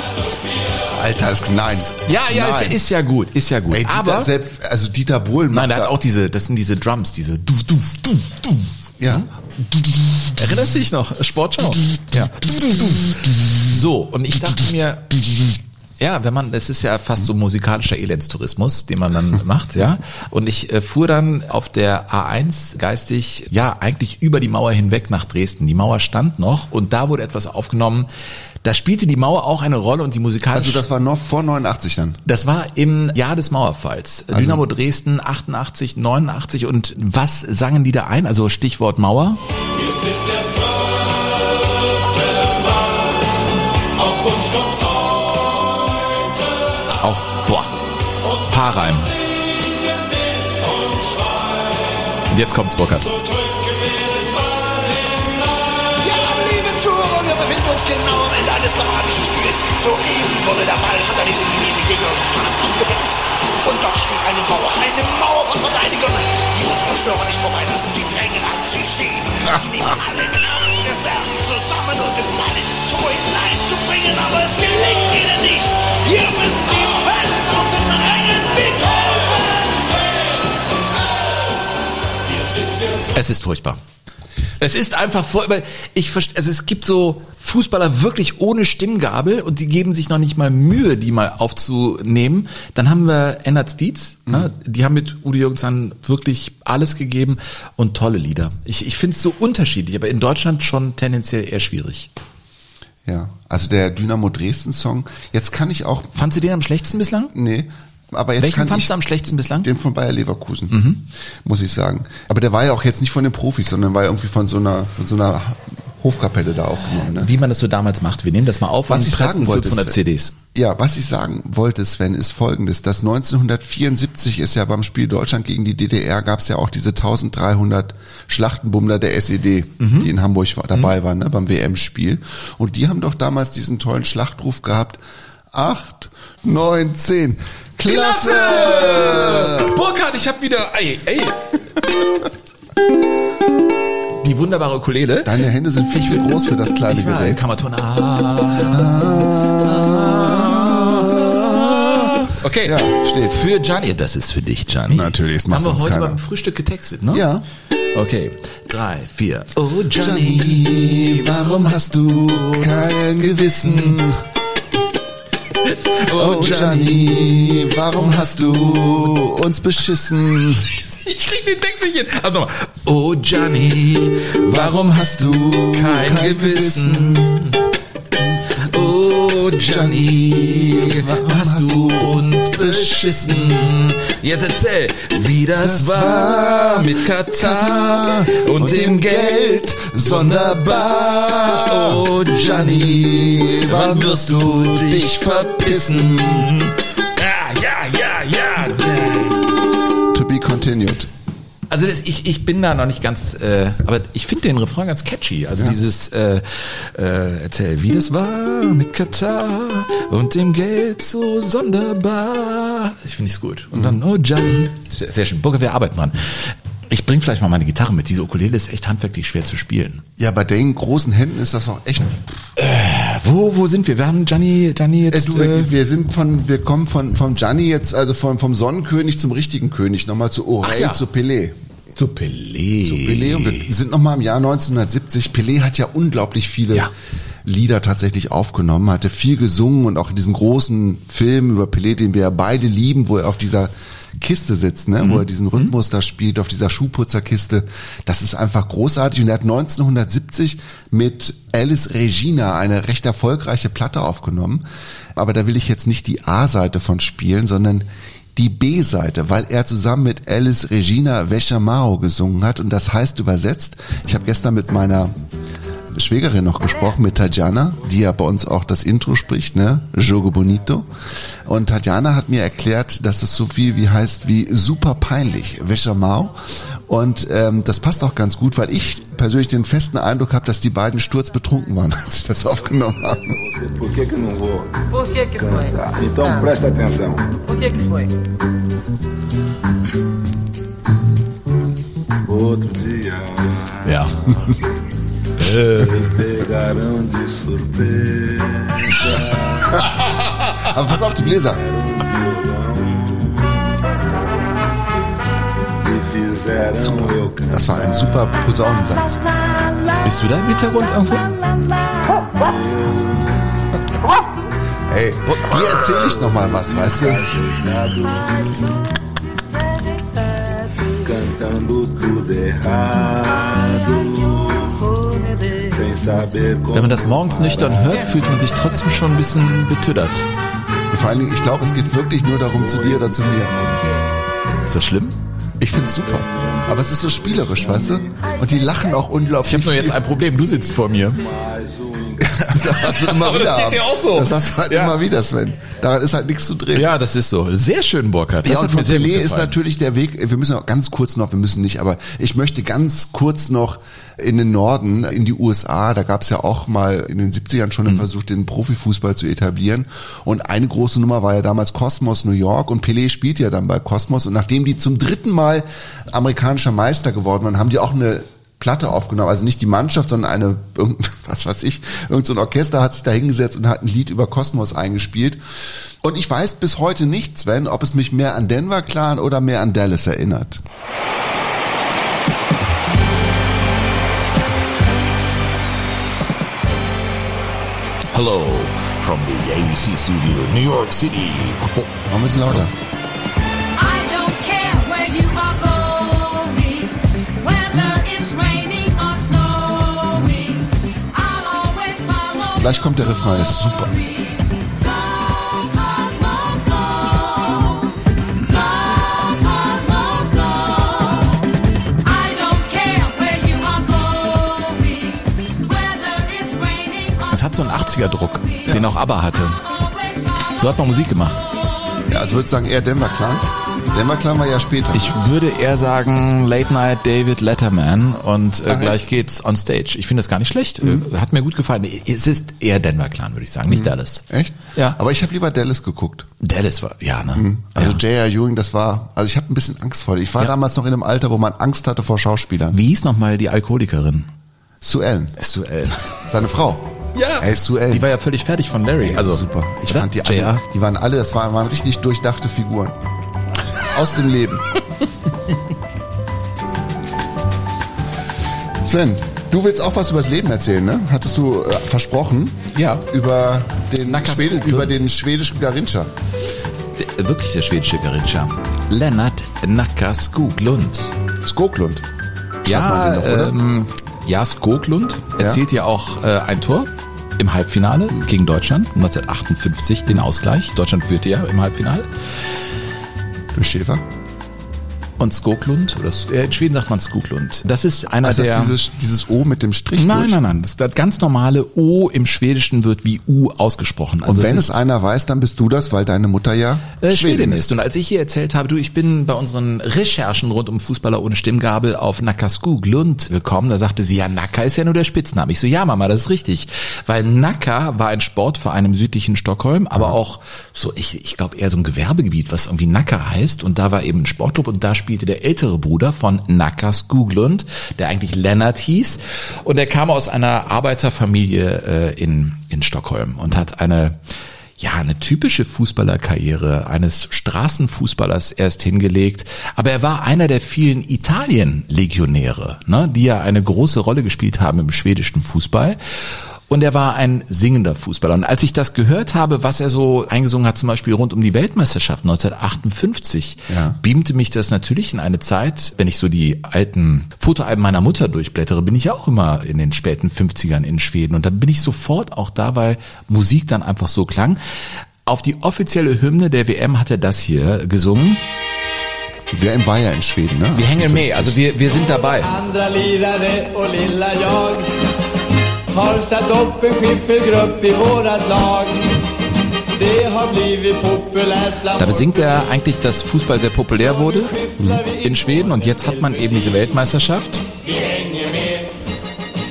Alter, ist, nein. Ja, ja, nein. ist, ist ja gut, ist ja gut. Ey, Dieter, Aber selbst, also Dieter Bohlen nein, macht der hat da- auch diese, das sind diese Drums, diese du du du du. ja. Erinnerst du dich noch? Sportschau. Ja. So, und ich dachte mir, ja, wenn man, das ist ja fast so musikalischer Elendstourismus, den man dann macht, ja. Und ich äh, fuhr dann auf der A1 geistig, ja, eigentlich über die Mauer hinweg nach Dresden. Die Mauer stand noch und da wurde etwas aufgenommen. Da spielte die Mauer auch eine Rolle und die musikalische. Also das war noch vor 89 dann. Das war im Jahr des Mauerfalls. Also Dynamo Dresden 88, 89 und was sangen die da ein? Also Stichwort Mauer. Wir sind der zwölfte Mann, auf uns kommt's Auch, boah, Paarreim. und jetzt kommt's, Burkhard. Ja, liebe Zuhörer, wir befinden uns genau am Ende eines dramatischen Spiels. Soeben wurde der Ball von der Mittellinie Gegnermannschaft abgefängt. Und dort steht eine Mauer, eine Mauer von Verteidigern, die unsere Störer nicht vorbeilassen. Sie drängen an, sie schieben, sie nehmen alle Kraftreserven zusammen und den Ball ins Tor hineinzubringen, aber es gelingt ihnen nicht. Hier müssen die Fans auf den Rängen mithelfen. Es ist furchtbar. Es ist einfach furchtbar. Ich verstehe, also es gibt so Fußballer wirklich ohne Stimmgabel und die geben sich noch nicht mal Mühe, die mal aufzunehmen. Dann haben wir Ennard Dietz, ne? die haben mit Udo Jürgens dann wirklich alles gegeben und tolle Lieder. Ich, ich finde es so unterschiedlich, aber in Deutschland schon tendenziell eher schwierig. Ja, also der Dynamo Dresden Song. Jetzt kann ich auch, Fandst du den am schlechtesten bislang? nee, aber jetzt Welchen kann fandst ich du am schlechtesten bislang? den von Bayer Leverkusen, Mhm. muss ich sagen. Aber der war ja auch jetzt nicht von den Profis, sondern war ja irgendwie von so einer, von so einer Hofkapelle da aufgenommen. Ne? Wie man das so damals macht. Wir nehmen das mal auf Was und ich sagen wollte, 500 Sven. CDs. Ja, was ich sagen wollte, Sven, ist folgendes. Das 1974 ist ja beim Spiel Deutschland gegen die DDR gab es ja auch diese 1300 Schlachtenbummler der SED, Mhm. die in Hamburg dabei waren, ne, beim WM-Spiel. Und die haben doch damals diesen tollen Schlachtruf gehabt. Acht, neun, zehn. Klasse! Burkhard, ich hab wieder. Ey, ey. Die wunderbare Ukulele. Deine Hände sind viel zu groß für das kleine Ich Gerät. Kammerton. Ah. Okay. Ja, steht. Für Gianni. Das ist für dich, Gianni. Natürlich, das macht Haben wir heute keiner. beim Frühstück getextet, ne? Ja. Okay. Drei, vier. Oh, Gianni. Gianni, warum hast du kein Gewissen? Oh Gianni, warum hast du uns beschissen? Ich krieg den Text nicht hin. Also nochmal. Oh, Gianni. Warum hast du kein, Gewissen? Oh, Gianni, Warum hast du uns beschissen? Jetzt erzähl, wie das, Das war mit Katar und, dem Geld sonderbar. Oh, Gianni, wann wirst du dich verpissen? Ja, ja, ja, ja. To be continued. Also das, ich, ich bin da noch nicht ganz, äh, aber ich finde den Refrain ganz catchy. Also dieses äh, äh, Erzähl, wie das war mit Katar und dem Geld so sonderbar. Ich finde es gut. Und dann, oh Gianni. Sehr, sehr schön. Burger, wir arbeiten dran. Ich bring vielleicht mal meine Gitarre mit. Diese Ukulele ist echt handwerklich schwer zu spielen. Ja, bei den großen Händen ist das auch echt. Wo, wo sind wir? Wir haben Gianni, Gianni Äh, jetzt. du, äh, wir sind von, wir kommen von vom Gianni jetzt, also von, vom Sonnenkönig zum richtigen König, nochmal zu Orel, ja. zu Pelé. Zu Pelé. Zu Pelé und wir sind nochmal im Jahr 1970. Pelé hat ja unglaublich viele Ja. Lieder tatsächlich aufgenommen, hatte viel gesungen und auch in diesem großen Film über Pelé, den wir ja beide lieben, wo er auf dieser Kiste sitzt, ne, wo er diesen Rhythmus da spielt, auf dieser Schuhputzerkiste. Das ist einfach großartig. Und er hat 1970 mit Alice Regina eine recht erfolgreiche Platte aufgenommen. Aber da will ich jetzt nicht die A-Seite von spielen, sondern die B-Seite, weil er zusammen mit Alice Regina Veshamao gesungen hat und das heißt übersetzt, ich habe gestern mit meiner Schwägerin noch gesprochen, mit Tatjana, die ja bei uns auch das Intro spricht, ne? Jogo Bonito. Und Tatjana hat mir erklärt, dass es so viel wie heißt wie super peinlich, Veshamao. Und ähm, das passt auch ganz gut, weil ich persönlich den festen Eindruck habe, dass die beiden sturzbetrunken waren, als sie das aufgenommen haben. Dia Ja. pegaram de surpresa. Aber pass auf, die Bläser. Cantar. Das war ein super Posaunensatz. Bist du da im Hintergrund irgendwo? Ey, dir erzähle ich noch mal was, weißt du? Cantando tudo errado. Wenn man das morgens nüchtern hört, fühlt man sich trotzdem schon ein bisschen betüddert. Und vor allen Dingen, ich glaube, es geht wirklich nur darum, zu dir oder zu mir. Ist das schlimm? Ich find's super. Aber es ist so spielerisch, weißt du? Und die lachen auch unglaublich. Ich habe nur jetzt ein Problem. Du sitzt vor mir. Das hast du immer Aber wieder. das geht dir auch so. Das hast du halt Ja. immer wieder, Sven. Daran ist halt nichts zu drehen. Ja, das ist so. Sehr schön, Burkhard. Das ja, und gut Pelé ist natürlich der Weg, wir müssen auch ganz kurz noch, wir müssen nicht, aber ich möchte ganz kurz noch in den Norden, in die USA, da gab es ja auch mal in den 70ern schon Mhm. einen Versuch, den Profifußball zu etablieren. Und eine große Nummer war ja damals Cosmos New York und Pelé spielt ja dann bei Cosmos. Und nachdem die zum dritten Mal amerikanischer Meister geworden waren, haben die auch eine Platte aufgenommen, also nicht die Mannschaft, sondern eine, was weiß ich, irgend so ein Orchester hat sich da hingesetzt und hat ein Lied über Kosmos eingespielt. Und ich weiß bis heute nicht, Sven, ob es mich mehr an Denver Clan oder mehr an Dallas erinnert. Hello from the AUC studio in New York City. Mach ein bisschen lauter. Gleich kommt der Refrain, ist super. Es hat so einen 80er-Druck, den auch ABBA hatte. So hat man Musik gemacht. Ja, also würde ich sagen eher Denver Clan. Denver Clan war ja später. Ich würde eher sagen Late Night David Letterman und äh, Ach, gleich echt? geht's on stage. Ich finde das gar nicht schlecht. Äh, Hat mir gut gefallen. Es ist eher Denver Clan, würde ich sagen, nicht Dallas. Echt? Ja. Aber ich habe lieber Dallas geguckt. Dallas war, ja, ne? Also J.R. Ewing, das war, also ich habe ein bisschen Angst vor. Ich war Ja. damals noch in einem Alter, wo man Angst hatte vor Schauspielern. Wie hieß nochmal die Alkoholikerin? Sue Ellen, Suel. seine Frau. Ja. Ey, Sue Ellen. Die war ja völlig fertig von Larry. Also Also super. Ich oder? fand die alle, die waren alle, das waren, waren richtig durchdachte Figuren. Aus dem Leben. Sven, du willst auch was übers Leben erzählen, ne? Hattest du äh, versprochen? Ja. Über den, Schwede, über den schwedischen Garincha. Der- Wirklich der schwedische Garincha. Lennart Nacka Skoglund. Skoglund. Ja, noch, ähm, ja, Skoglund erzielt ja, auch äh, ein Tor im Halbfinale gegen Deutschland 1958, den Ausgleich. Deutschland führte ja im Halbfinale. Durch Schäfer. Und Skoglund, oder äh, in Schweden sagt man Skoglund. Das ist einer Also der... das dieses, dieses O mit dem Strich nein, durch. nein, nein. Das, das ganz normale O im Schwedischen wird wie U ausgesprochen. Also Und wenn es es ist, einer weiß, dann bist du das, weil deine Mutter ja äh, Schwedin ist. Und als ich hier erzählt habe, du, ich bin bei unseren Recherchen rund um Fußballer ohne Stimmgabel auf Nacka Skoglund gekommen, da sagte sie, ja, Nacka ist ja nur der Spitzname. Ich so, ja, Mama, das ist richtig. Weil Nacka war ein Sportverein im südlichen Stockholm, aber auch so, ich, ich glaube eher so ein Gewerbegebiet, was irgendwie Nacka heißt. Und da war eben ein Sportclub und da spielte der ältere Bruder von Nacka Skoglund, der eigentlich Lennart hieß. Und er kam aus einer Arbeiterfamilie äh, in, in Stockholm und hat eine ja, eine typische Fußballerkarriere eines Straßenfußballers erst hingelegt. Aber er war einer der vielen Italien-Legionäre, ne, die ja eine große Rolle gespielt haben im schwedischen Fußball. Und er war ein singender Fußballer. Und als ich das gehört habe, was er so eingesungen hat, zum Beispiel rund um die Weltmeisterschaft 1958, Ja. beamte mich das natürlich in eine Zeit, wenn ich so die alten Fotoalben meiner Mutter durchblättere, bin ich ja auch immer in den späten 50ern in Schweden. Und da bin ich sofort auch da, weil Musik dann einfach so klang. Auf die offizielle Hymne der WM hat er das hier gesungen. WM war ja in Schweden, ne? Wir hängen med, also wir, wir sind dabei. Har satt upp en skiffelgrupp i vårat lag. Da besingt er eigentlich, dass Fußball sehr populär wurde in Schweden und jetzt hat man eben diese Weltmeisterschaft.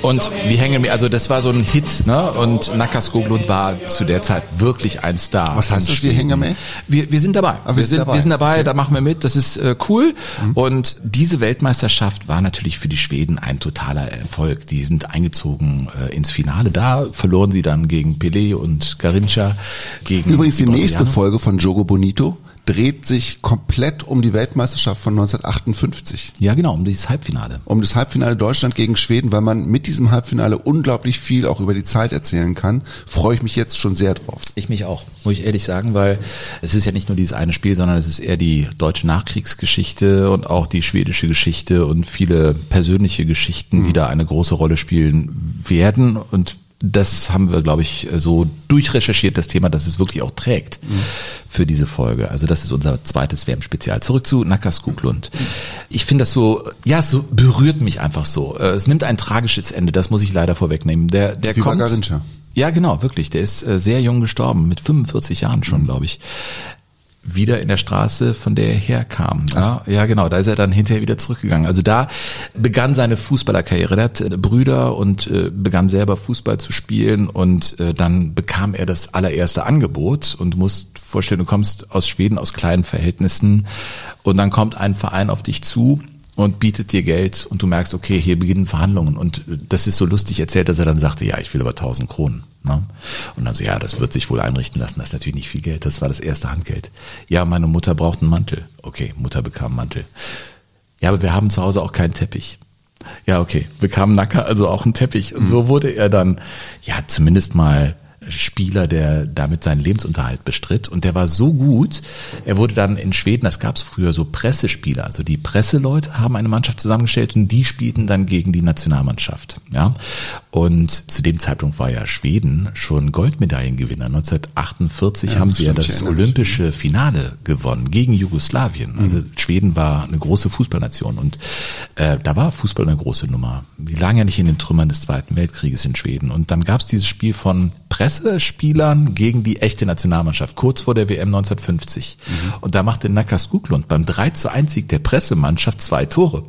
Und wir hängen mir, also das war so ein Hit, ne? Und Nacka Skoglund war zu der Zeit wirklich ein Star. Was heißt das, wir hängen? Wir, wir sind dabei. Ah, wir wir, sind dabei. wir sind dabei, da machen wir mit, das ist äh, cool. Und diese Weltmeisterschaft war natürlich für die Schweden ein totaler Erfolg. Die sind eingezogen äh, ins Finale. Da verloren sie dann gegen Pelé und Garincha. Gegen Übrigens die nächste Brasilianer. Folge von Jogo Bonito, dreht sich komplett um die Weltmeisterschaft von 1958. Ja, genau, um dieses Halbfinale. Um das Halbfinale Deutschland gegen Schweden, weil man mit diesem Halbfinale unglaublich viel auch über die Zeit erzählen kann, freue ich mich jetzt schon sehr drauf. Ich mich auch, muss ich ehrlich sagen, weil es ist ja nicht nur dieses eine Spiel, sondern es ist eher die deutsche Nachkriegsgeschichte und auch die schwedische Geschichte und viele persönliche Geschichten, die da eine große Rolle spielen werden und das haben wir, glaube ich, so durchrecherchiert, das Thema, dass es wirklich auch trägt für diese Folge. Also das ist unser zweites WM-Spezial. Zurück zu Nakas Kuklund. Ich finde das so, ja, es so berührt mich einfach so. Äh, Es nimmt ein tragisches Ende, das muss ich leider vorwegnehmen. Der, der Wie kommt, ja, genau, wirklich. Der ist äh, sehr jung gestorben, mit 45 Jahren schon, glaube ich. Wieder in der Straße, von der er herkam. Ja, ja, genau. Da ist er dann hinterher wieder zurückgegangen. Also da begann seine Fußballerkarriere. Er hat äh, Brüder und äh, begann selber Fußball zu spielen und äh, dann bekam er das allererste Angebot und musst vorstellen, du kommst aus Schweden aus kleinen Verhältnissen und dann kommt ein Verein auf dich zu und bietet dir Geld und du merkst, okay, hier beginnen Verhandlungen und äh, das ist so lustig erzählt, dass er dann sagte, ja, ich will aber 1000 Kronen. Ne? Und dann so, ja, das wird sich wohl einrichten lassen, das ist natürlich nicht viel Geld, das war das erste Handgeld. Ja, meine Mutter braucht einen Mantel. Okay, Mutter bekam einen Mantel. Ja, aber wir haben zu Hause auch keinen Teppich. Ja, okay, bekam Nacker also auch einen Teppich und so wurde er dann, ja, zumindest mal Spieler, der damit seinen Lebensunterhalt bestritt. Und der war so gut, er wurde dann in Schweden, das gab es früher, so Pressespieler. Also die Presseleute haben eine Mannschaft zusammengestellt und die spielten dann gegen die Nationalmannschaft. Ja? Und zu dem Zeitpunkt war ja Schweden schon Goldmedaillengewinner. 1948 Ja, haben sie ja das olympische Finale gewonnen gegen Jugoslawien. Also Schweden war eine große Fußballnation und äh, da war Fußball eine große Nummer. Die lagen ja nicht in den Trümmern des Zweiten Weltkrieges in Schweden. Und dann gab es dieses Spiel von Pressespielern gegen die echte Nationalmannschaft, kurz vor der WM 1950. Und da machte Nakas Guklund beim 3 zu 1 Sieg der Pressemannschaft zwei Tore.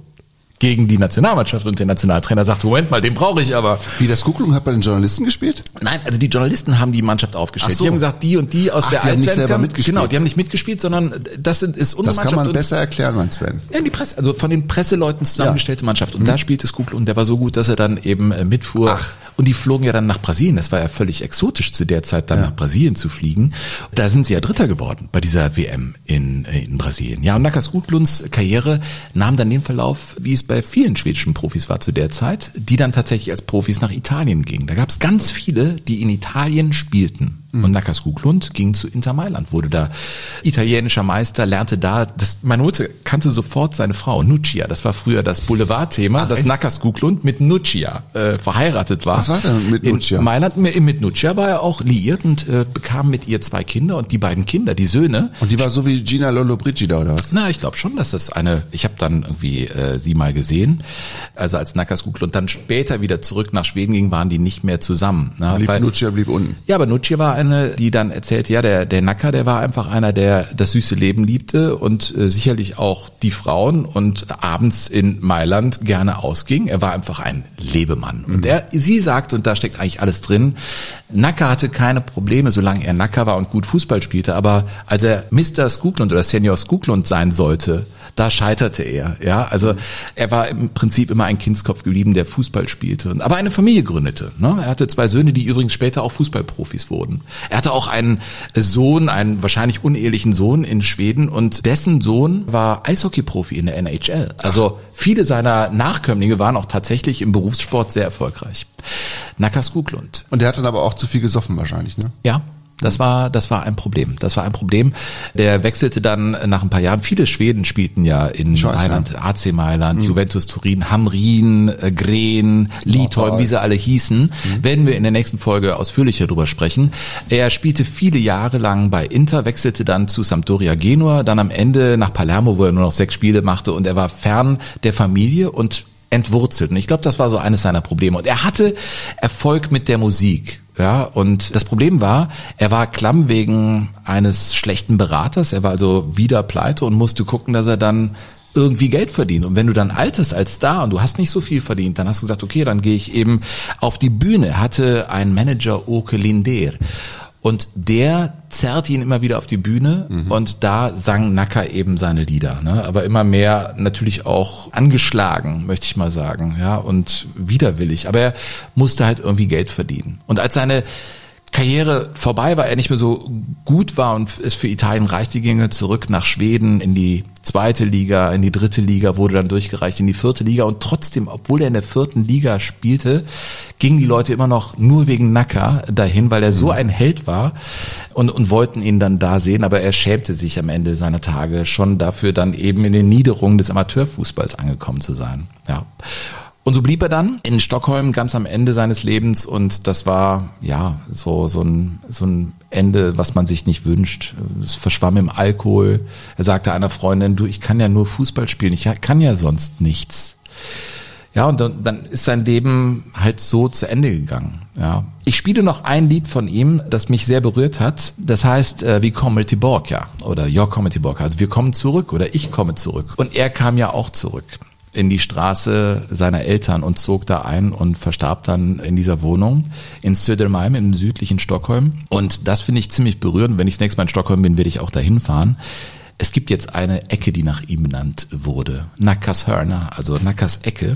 Gegen die Nationalmannschaft und der Nationaltrainer sagte, Moment mal, den brauche ich aber. Wie das Kucklung hat bei den Journalisten gespielt? Nein, also die Journalisten haben die Mannschaft aufgestellt. So. Die haben gesagt, die und die aus Ach, der die haben nicht selber mitgespielt. Genau, die haben nicht mitgespielt, sondern das sind, ist unsere Das kann Mannschaft. man und- besser erklären, mein Sven. ja, die Presse, also von den Presseleuten zusammengestellte Mannschaft. Und da spielte Skuklo und der war so gut, dass er dann eben äh, mitfuhr. Ach. Und die flogen ja dann nach Brasilien. Das war ja völlig exotisch zu der Zeit, dann nach Brasilien zu fliegen. Da sind sie ja Dritter geworden bei dieser WM in, äh, in Brasilien. Ja, und Nakas Gutlunds Karriere nahm dann den Verlauf, wie es bei vielen schwedischen Profis war zu der Zeit, die dann tatsächlich als Profis nach Italien gingen. Da gab es ganz viele, die in Italien spielten. Und Nakas Guklund ging zu Inter Mailand, wurde da italienischer Meister, lernte da, das, meine Mutter kannte sofort seine Frau, Nuccia. Das war früher das Boulevardthema, dass Nakas Guklund mit Nuccia äh, verheiratet war. Was war denn mit Nuccia? In Mailand, mit Nuccia war er auch liiert und äh, bekam mit ihr zwei Kinder und die beiden Kinder, die Söhne, Und die war so wie Gina Lollobrigida oder was? na, ich glaube schon, dass das eine, ich habe dann irgendwie äh, sie mal gesehen, also als Nakas Guklund dann später wieder zurück nach Schweden ging, waren die nicht mehr zusammen. Ne? Blieb Weil- Nuccia blieb unten. ja, aber Nucci war eine, die dann erzählt, ja, der, der Nacker, der war einfach einer, der das süße Leben liebte und äh, sicherlich auch die Frauen und abends in Mailand gerne ausging. Er war einfach ein Lebemann. Und er, sie sagt, und da steckt eigentlich alles drin, Nacker hatte keine Probleme, solange er Nacker war und gut Fußball spielte, aber als er Mr. Skuklund oder Senior Skuklund sein sollte, da scheiterte er. Ja, also er war im Prinzip immer ein Kindskopf geblieben, der Fußball spielte, und- aber eine Familie gründete. Ne? Er hatte zwei Söhne, die übrigens später auch Fußballprofis wurden. Er hatte auch einen Sohn, einen wahrscheinlich unehelichen Sohn in Schweden, und dessen Sohn war Eishockeyprofi in der NHL. Also viele seiner Nachkömmlinge waren auch tatsächlich im Berufssport sehr erfolgreich. Nakas Guklund. Und der hat dann aber auch zu viel gesoffen wahrscheinlich, ne? Ja, das war, das war ein Problem. Das war ein Problem. Der wechselte dann nach ein paar Jahren. Viele Schweden spielten ja in Ich weiß, Mailand. AC Mailand, Juventus Turin, Hamrin, äh, Gren, Wow. wie sie alle hießen. Werden wir in der nächsten Folge ausführlicher drüber sprechen. Er spielte viele Jahre lang bei Inter, wechselte dann zu Sampdoria Genua, dann am Ende nach Palermo, wo er nur noch sechs Spiele machte und er war fern der Familie und entwurzelt. Und ich glaube, das war so eines seiner Probleme. Und er hatte Erfolg mit der Musik. Ja, und das Problem war, er war klamm wegen eines schlechten Beraters. Er war also wieder pleite und musste gucken, dass er dann irgendwie Geld verdient. Und wenn du dann alterst als Star und du hast nicht so viel verdient, dann hast du gesagt, okay, dann gehe ich eben auf die Bühne. Hatte einen Manager, Oke Linder. Und der zerrt ihn immer wieder auf die Bühne und da sang Nacker eben seine Lieder. Ne? Aber immer mehr natürlich auch angeschlagen, möchte ich mal sagen, ja, und widerwillig. Aber er musste halt irgendwie Geld verdienen. Und als seine Karriere vorbei war, er nicht mehr so gut war und es für Italien reichte, ging er zurück nach Schweden in die zweite Liga, in die dritte Liga, wurde dann durchgereicht in die vierte Liga und trotzdem, obwohl er in der vierten Liga spielte, gingen die Leute immer noch nur wegen Nacker dahin, weil er so ein Held war und, und wollten ihn dann da sehen, aber er schämte sich am Ende seiner Tage schon dafür, dann eben in den Niederungen des Amateurfußballs angekommen zu sein. Ja. Und so blieb er dann in Stockholm ganz am Ende seines Lebens und das war ja so so ein so ein Ende, was man sich nicht wünscht. Es verschwamm im Alkohol. Er sagte einer Freundin: "Du, ich kann ja nur Fußball spielen. Ich kann ja sonst nichts." Ja, und dann, dann ist sein Leben halt so zu Ende gegangen. Ja. Ich spiele noch ein Lied von ihm, das mich sehr berührt hat. Das heißt, äh, wir kommen tillbaka oder Jag kommer tillbaka. Also wir kommen zurück oder ich komme zurück. Und er kam ja auch zurück in die Straße seiner Eltern und zog da ein und verstarb dann in dieser Wohnung in Södermalm im südlichen Stockholm. Und das finde ich ziemlich berührend. Wenn ich das nächste Mal in Stockholm bin, werde ich auch dahin fahren. Es gibt jetzt eine Ecke, die nach ihm benannt wurde. Nackers Hörner, also Nackers Ecke,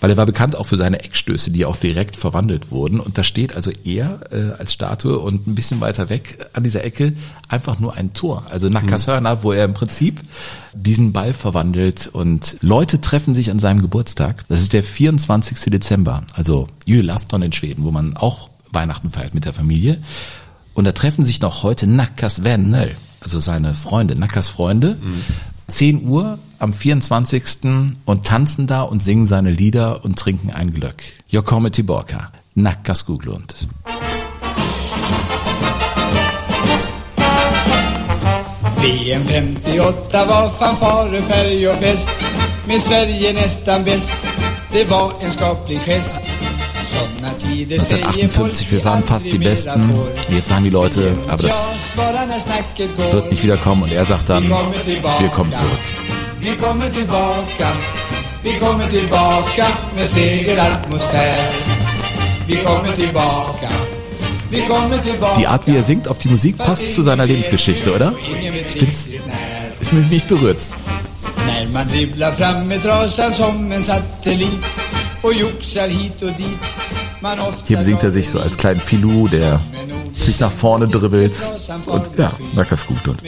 weil er war bekannt auch für seine Eckstöße, die auch direkt verwandelt wurden. Und da steht also er äh, als Statue und ein bisschen weiter weg an dieser Ecke einfach nur ein Tor. Also Nackers Hörner, wo er im Prinzip diesen Ball verwandelt und Leute treffen sich an seinem Geburtstag. Das ist der 24. Dezember, also Julafton in Schweden, wo man auch Weihnachten feiert mit der Familie. Und da treffen sich noch heute Nackers Vänner, also seine Freunde, Nackers Freunde. 10 Uhr am 24. und tanzen da und singen seine Lieder und trinken ein Glöck. Jag kommer tillbaka. Nacka Skoglund. VM 58 var fanfarer, färg och fest Med Sverige nästan bäst Det var en skaplig gest 1958, wir waren fast die Besten. Jetzt sagen die Leute, aber das wird nicht wiederkommen. Und er sagt dann, wir kommen zurück. Vi kommer tillbaka Vi kommer tillbaka med segeratmosfär Vi kommer tillbaka Die Art, wie er singt auf die Musik, passt zu seiner Lebensgeschichte, oder? Ich find's, ist mich nicht berührt. När man dribblar fram med trasan som en satellit och joxar hit och dit Hier besingt er sich so als kleinen Filou, der sich nach vorne dribbelt. Und ja, Nackers gut. Und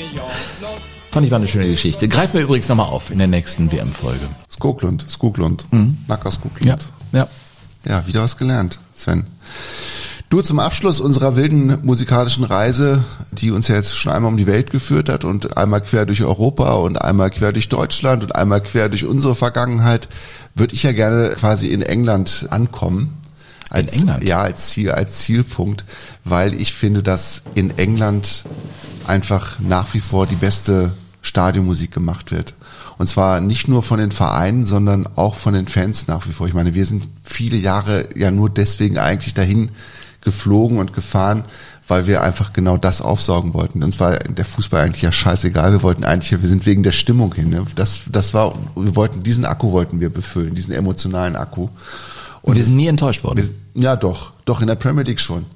fand ich war eine schöne Geschichte. Greifen wir übrigens nochmal auf in der nächsten WM-Folge. Skoglund, Skoglund. Nacker Skoglund. Ja, ja. Ja, wieder was gelernt, Sven. Du zum Abschluss unserer wilden musikalischen Reise, die uns ja jetzt schon einmal um die Welt geführt hat und einmal quer durch Europa und einmal quer durch Deutschland und einmal quer durch unsere Vergangenheit, würde ich ja gerne quasi in England ankommen. Als, England? Ja, als Ziel, als Zielpunkt, weil ich finde, dass in England einfach nach wie vor die beste Stadionmusik gemacht wird. Und zwar nicht nur von den Vereinen, sondern auch von den Fans nach wie vor. Ich meine, wir sind viele Jahre ja nur deswegen eigentlich dahin geflogen und gefahren, weil wir einfach genau das aufsaugen wollten. Uns war der Fußball eigentlich ja scheißegal. Wir wollten eigentlich, wir sind wegen der Stimmung hin. Ne? Das, das war, wir wollten diesen Akku wollten wir befüllen, diesen emotionalen Akku. Und wir sind nie enttäuscht worden. wir, ja, doch, doch in der Premier League schon.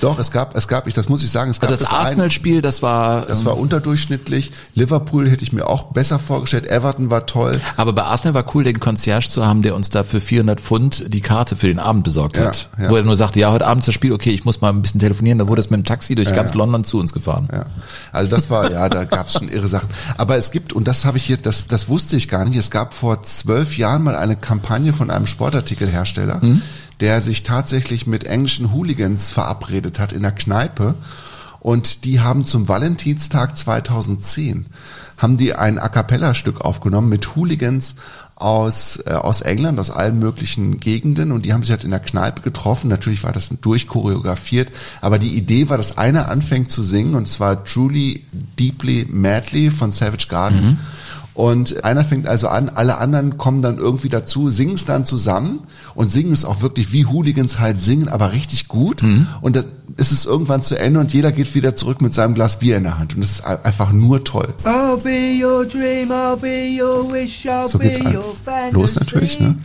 Doch, es gab, es gab, ich, das muss ich sagen, es gab das das ein- Arsenal-Spiel, das war, das war unterdurchschnittlich. Liverpool hätte ich mir auch besser vorgestellt. Everton war toll. aber bei Arsenal war cool, den Concierge zu haben, der uns da für 400 Pfund die Karte für den Abend besorgt Ja, hat. ja. Wo er nur sagte, ja, heute Abend ist das Spiel, okay, ich muss mal ein bisschen telefonieren. Da wurde es mit dem Taxi durch ganz London zu uns gefahren. Ja, also das war, ja, da gab es schon irre Sachen. Aber es gibt, und das habe ich hier, das, das wusste ich gar nicht, es gab vor zwölf Jahren mal eine Kampagne von einem Sportartikelhersteller, der sich tatsächlich mit englischen Hooligans verabredet hat in der Kneipe. Und die haben zum Valentinstag 2010 haben die ein A cappella Stück aufgenommen mit Hooligans aus, äh, aus England, aus allen möglichen Gegenden und die haben sich halt in der Kneipe getroffen. Natürlich war das durchchoreografiert, aber die Idee war, dass einer anfängt zu singen und zwar Truly Deeply Madly von Savage Garden. Und einer fängt also an, alle anderen kommen dann irgendwie dazu, singen es dann zusammen und singen es auch wirklich wie Hooligans halt singen, aber richtig gut. Und dann ist es irgendwann zu Ende und jeder geht wieder zurück mit seinem Glas Bier in der Hand. Und das ist ein- einfach nur toll. I'll be your dream, I'll be your wish, I'll So be geht's an. Los natürlich, ne?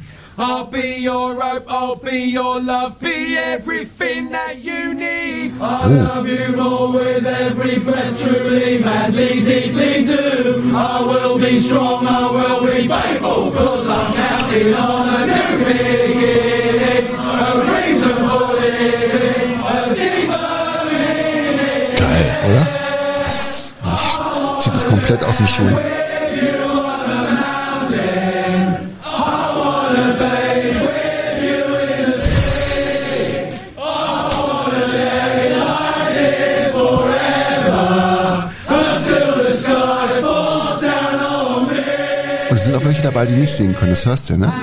I'll be your rope, I'll be your love, be everything that you need. I love you all with every breath, truly, madly, deeply do. I will be strong, I will be faithful, cause I'm counting on a new beginning, a reason for living, a deeper meaning. Geil, oder? Das ich, zieht es komplett aus den Schuhen. Sind auch welche dabei, die nicht singen können, das hörst du, ne?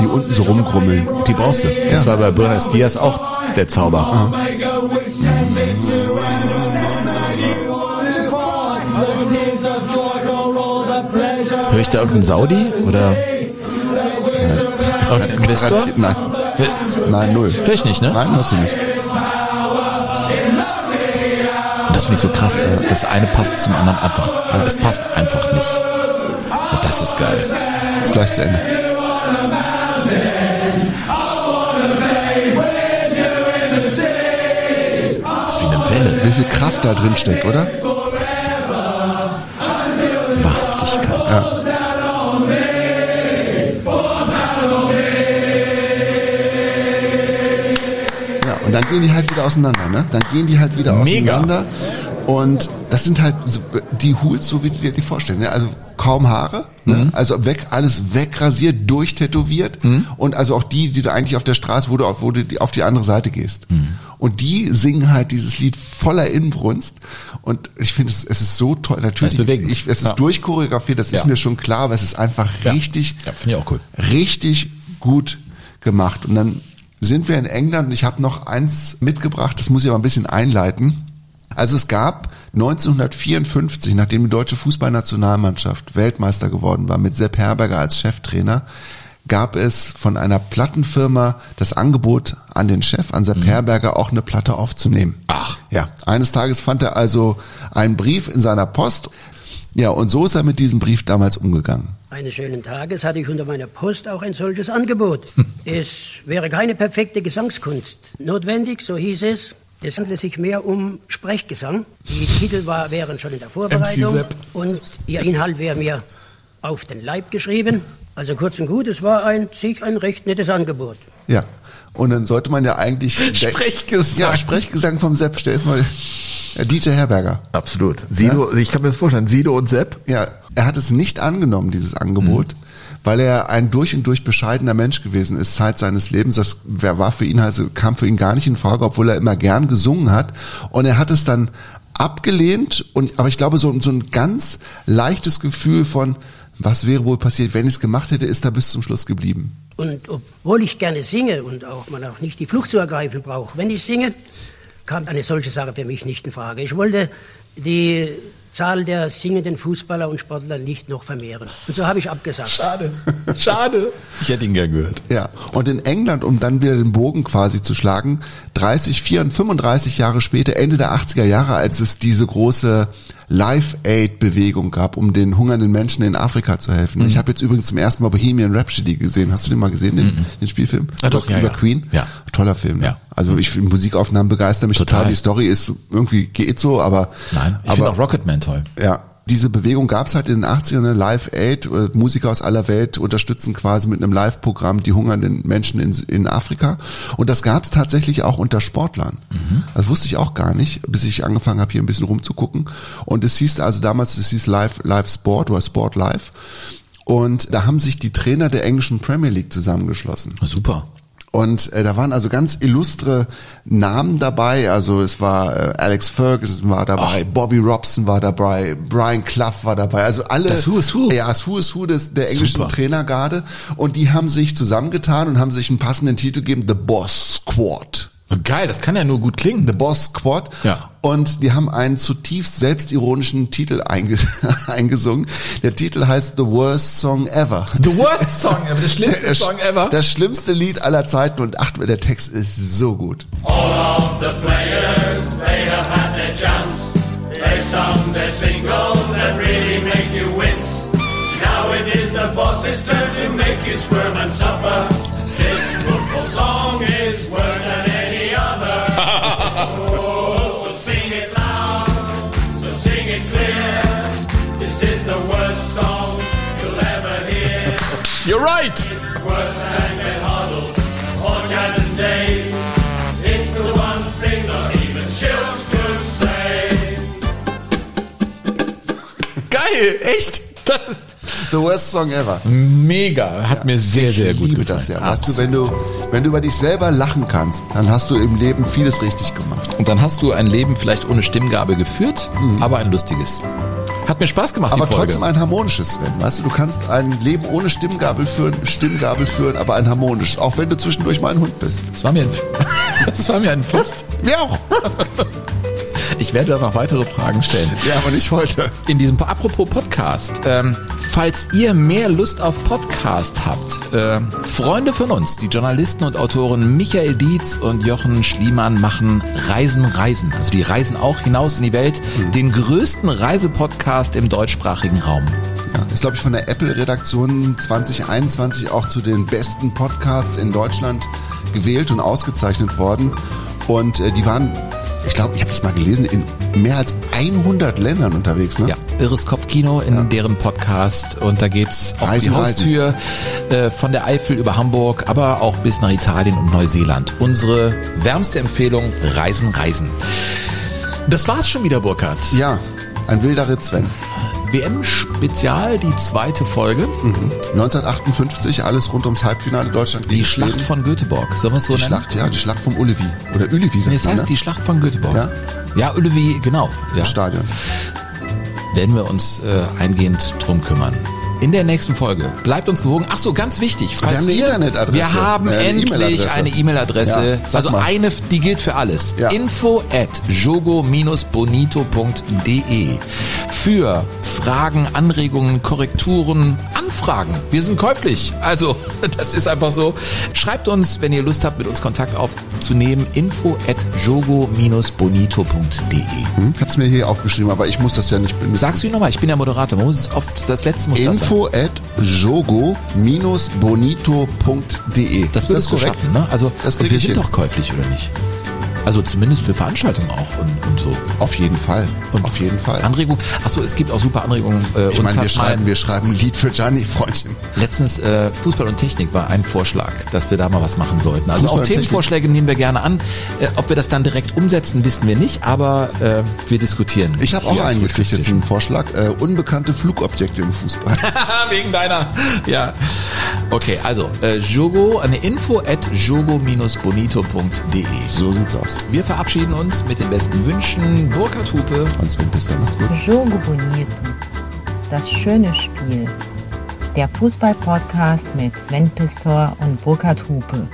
Die unten so rumgrummeln. Die brauchst du. Das war bei Buenos Dias auch der Zauber. Höre ich da irgendeinen Saudi oder irgendeinen Investor? Nein. Nein, null. Hör ich nicht, ne? Nein, hörst du nicht. Das finde ich so krass. Das eine passt zum anderen einfach. Es passt einfach nicht. Und das ist geil. Ist gleich zu Ende. Das ist wie eine Welle. Wie viel Kraft da drin steckt, oder? Wahrhaftigkeit. Ja. Ja, und dann gehen die halt wieder auseinander, ne? Dann gehen die halt wieder Mega. auseinander. Und das sind halt so, die Hools, so wie du dir die vorstellen. Ne? Also kaum Haare, ne? also weg, alles wegrasiert, durchtätowiert. Und also auch die, die du eigentlich auf der Straße, wo du auf, wo du die- auf die andere Seite gehst. Und die singen halt dieses Lied voller Inbrunst. Und ich finde, es, es ist so toll. Natürlich, Es ist ich, es ist Ja. durchchoreografiert, das ist Ja. mir schon klar, aber es ist einfach richtig, Ja, finde ich auch cool. richtig gut gemacht. Und dann sind wir in England und ich habe noch eins mitgebracht, das muss ich aber ein bisschen einleiten. Also es gab 1954, nachdem die deutsche Fußballnationalmannschaft Weltmeister geworden war, mit Sepp Herberger als Cheftrainer, gab es von einer Plattenfirma das Angebot an den Chef, an Sepp Herberger, auch eine Platte aufzunehmen. Ach. Ja, eines Tages fand er also einen Brief in seiner Post. Ja, und so ist er mit diesem Brief damals umgegangen. Eines schönen Tages hatte ich unter meiner Post auch ein solches Angebot. es wäre keine perfekte Gesangskunst notwendig, so hieß es. Es handelte sich mehr um Sprechgesang. Die Titel war, wären schon in der Vorbereitung und ihr Inhalt wäre mir auf den Leib geschrieben. Also kurz und gut, es war ein, sich ein recht nettes Angebot. Ja. Und dann sollte man ja eigentlich... Sprechgesang. Ja, Sprechgesang vom Sepp. Stell es mal... äh, DJ Herberger. Absolut. Sido, ich kann mir das vorstellen, Sido und Sepp. Ja, er hat es nicht angenommen, dieses Angebot, weil er ein durch und durch bescheidener Mensch gewesen ist, Zeit seines Lebens. Das war für ihn also, kam für ihn gar nicht in Frage, obwohl er immer gern gesungen hat. Und er hat es dann abgelehnt und, aber ich glaube, so, so ein ganz leichtes Gefühl von, was wäre wohl passiert, wenn ich es gemacht hätte, ist da bis zum Schluss geblieben. Und obwohl ich gerne singe und auch man auch nicht die Flucht zu ergreifen braucht, wenn ich singe, kam eine solche Sache für mich nicht in Frage. Ich wollte die Zahl der singenden Fußballer und Sportler nicht noch vermehren. Und so habe ich abgesagt. Schade. Schade. Ich hätte ihn gern gehört. Ja, und in England, um dann wieder den Bogen quasi zu schlagen, 30, 34, 35 Jahre später, Ende der 80er Jahre, als es diese große Live-Aid-Bewegung gab, um den hungernden Menschen in Afrika zu helfen. Mhm. Ich habe jetzt übrigens zum ersten Mal Bohemian Rhapsody gesehen. Hast du den mal gesehen, den, den Spielfilm? Ah, doch, über, ja, über ja. Queen? Ja. Toller Film. ne? Ja. Also ich finde Musikaufnahmen begeistern mich total. Total. Die Story ist irgendwie geht so, aber Nein, ich finde aber auch Rocketman toll. ja, diese Bewegung gab es halt in den 80ern, eine Live Aid, äh, Musiker aus aller Welt unterstützen quasi mit einem Live-Programm die hungernden Menschen in, in Afrika. Und das gab es tatsächlich auch unter Sportlern. Das wusste ich auch gar nicht, bis ich angefangen habe, hier ein bisschen rumzugucken. Und es hieß also damals, es hieß Live, Live Sport oder Sport Live. Und da haben sich die Trainer der englischen Premier League zusammengeschlossen. Super. Und äh, da waren also ganz illustre Namen dabei. Also es war äh, Alex Ferguson war dabei, Bobby Robson war dabei, Brian Clough war dabei. Also alle. Das Who is Who. Ja, das Who is Who des, der englischen Super. Trainergarde. Und die haben sich zusammengetan und haben sich einen passenden Titel gegeben, The Boss Squad. Geil, das kann ja nur gut klingen. The Boss Squad. Ja. Und die haben einen zutiefst selbstironischen Titel einge eingesungen. Der Titel heißt The Worst Song Ever. The worst song ever, der schlimmste Das- Song ever. Das schlimmste Lied aller Zeiten und acht, der Text ist so gut. All of the players, they have had their chance. They've sung their singles that really make you wince. Now it is the boss's turn to make you squirm and suffer. You're right. Geil, echt. Das ist The worst song ever. Mega, hat ja. mir sehr, sehr gut liebe gefallen. das ja. Weißt du, wenn du, wenn du über dich selber lachen kannst, dann hast du im Leben vieles richtig gemacht. Und dann hast du ein Leben vielleicht ohne Stimmgabe geführt, mhm. aber ein lustiges. Hat mir Spaß gemacht. Aber die Folge. trotzdem ein harmonisches, Sven. Weißt du, du kannst ein Leben ohne Stimmgabel führen, Stimmgabel führen, aber ein harmonisch. Auch wenn du zwischendurch mal ein Hund bist. Das war mir ein, das war mir ein Fest. Mir auch. Ich werde da noch weitere Fragen stellen. Ja, aber nicht heute. In diesem apropos Podcast, ähm, falls ihr mehr Lust auf Podcast habt, äh, Freunde von uns, die Journalisten und Autoren Michael Dietz und Jochen Schliemann machen Reisen Reisen. Also die reisen auch hinaus in die Welt, den größten Reisepodcast im deutschsprachigen Raum. Ja, ist, glaube ich, von der Apple-Redaktion 2021 auch zu den besten Podcasts in Deutschland gewählt und ausgezeichnet worden. Und äh, die waren, ich glaube, ich habe das mal gelesen, in mehr als 100 Ländern unterwegs. Ne? Ja, Irres Kopfkino in deren Podcast und da geht's auf Reisen, die Haustür äh, von der Eifel über Hamburg, aber auch bis nach Italien und Neuseeland. Unsere wärmste Empfehlung, Reisen, Reisen. Das war's schon wieder, Burkhard. Ja, ein wilder Ritt, Sven. WM-Spezial, die zweite Folge. Mhm. 1958, alles rund ums Halbfinale Deutschland gegen Die Schlacht Schweden. von Göteborg. Sollen wir es so Die nennen? Schlacht, ja, die Schlacht vom Ulevi. Oder Ulevi, sagt Nee, man, heißt ne? die Schlacht von Göteborg. Ja? Ja, Ullevi, genau. Ja. Im Stadion. werden wir uns äh, eingehend drum kümmern. In der nächsten Folge. Bleibt uns gewogen. Ach so, ganz wichtig. falls haben eine Internetadresse. Wir haben eine endlich eine E-Mail-Adresse. Ja, also mal. eine, die gilt für alles. Ja. Info at jogo-bonito.de Für Fragen, Anregungen, Korrekturen, Anfragen. Wir sind käuflich. Also, das ist einfach so. Schreibt uns, wenn ihr Lust habt, mit uns Kontakt aufzunehmen. Info at jogo-bonito.de Hm? Es mir hier aufgeschrieben, aber ich muss das ja nicht benutzen. Sagst du ihn nochmal? Ich bin der Moderator. Man muss es oft, das letzte muss das sein. Info at jogo-bonito.de. Das Ist du korrekt? schaffen, ne? Also Das wir sind doch käuflich, oder nicht? Also zumindest für Veranstaltungen auch und, und so. Auf jeden Fall. Und Auf jeden Fall. Anregungen. Achso, es gibt auch super Anregungen. Äh, Ich meine, wir schreiben, mein- wir schreiben ein Lied für Gianni, Freundchen. Letztens äh, Fußball und Technik war ein Vorschlag, dass wir da mal was machen sollten. Also Fußball auch. Themenvorschläge nehmen wir gerne an. Äh, ob wir das dann direkt umsetzen, wissen wir nicht, aber äh, wir diskutieren. Ich habe auch einen gekriegt, jetzt einen Vorschlag. Äh, unbekannte Flugobjekte im Fußball. Wegen deiner. Ja. Okay, also äh, Jogo, eine Info at jogo-bonito.de. So sieht's aus. Wir verabschieden uns mit den besten Wünschen. Burkhard Hupe. Und Sven Pister, macht's gut. Jogo Bonito. Das schöne Spiel. Der Fußball-Podcast mit Sven Pistor und Burkhard Hupe.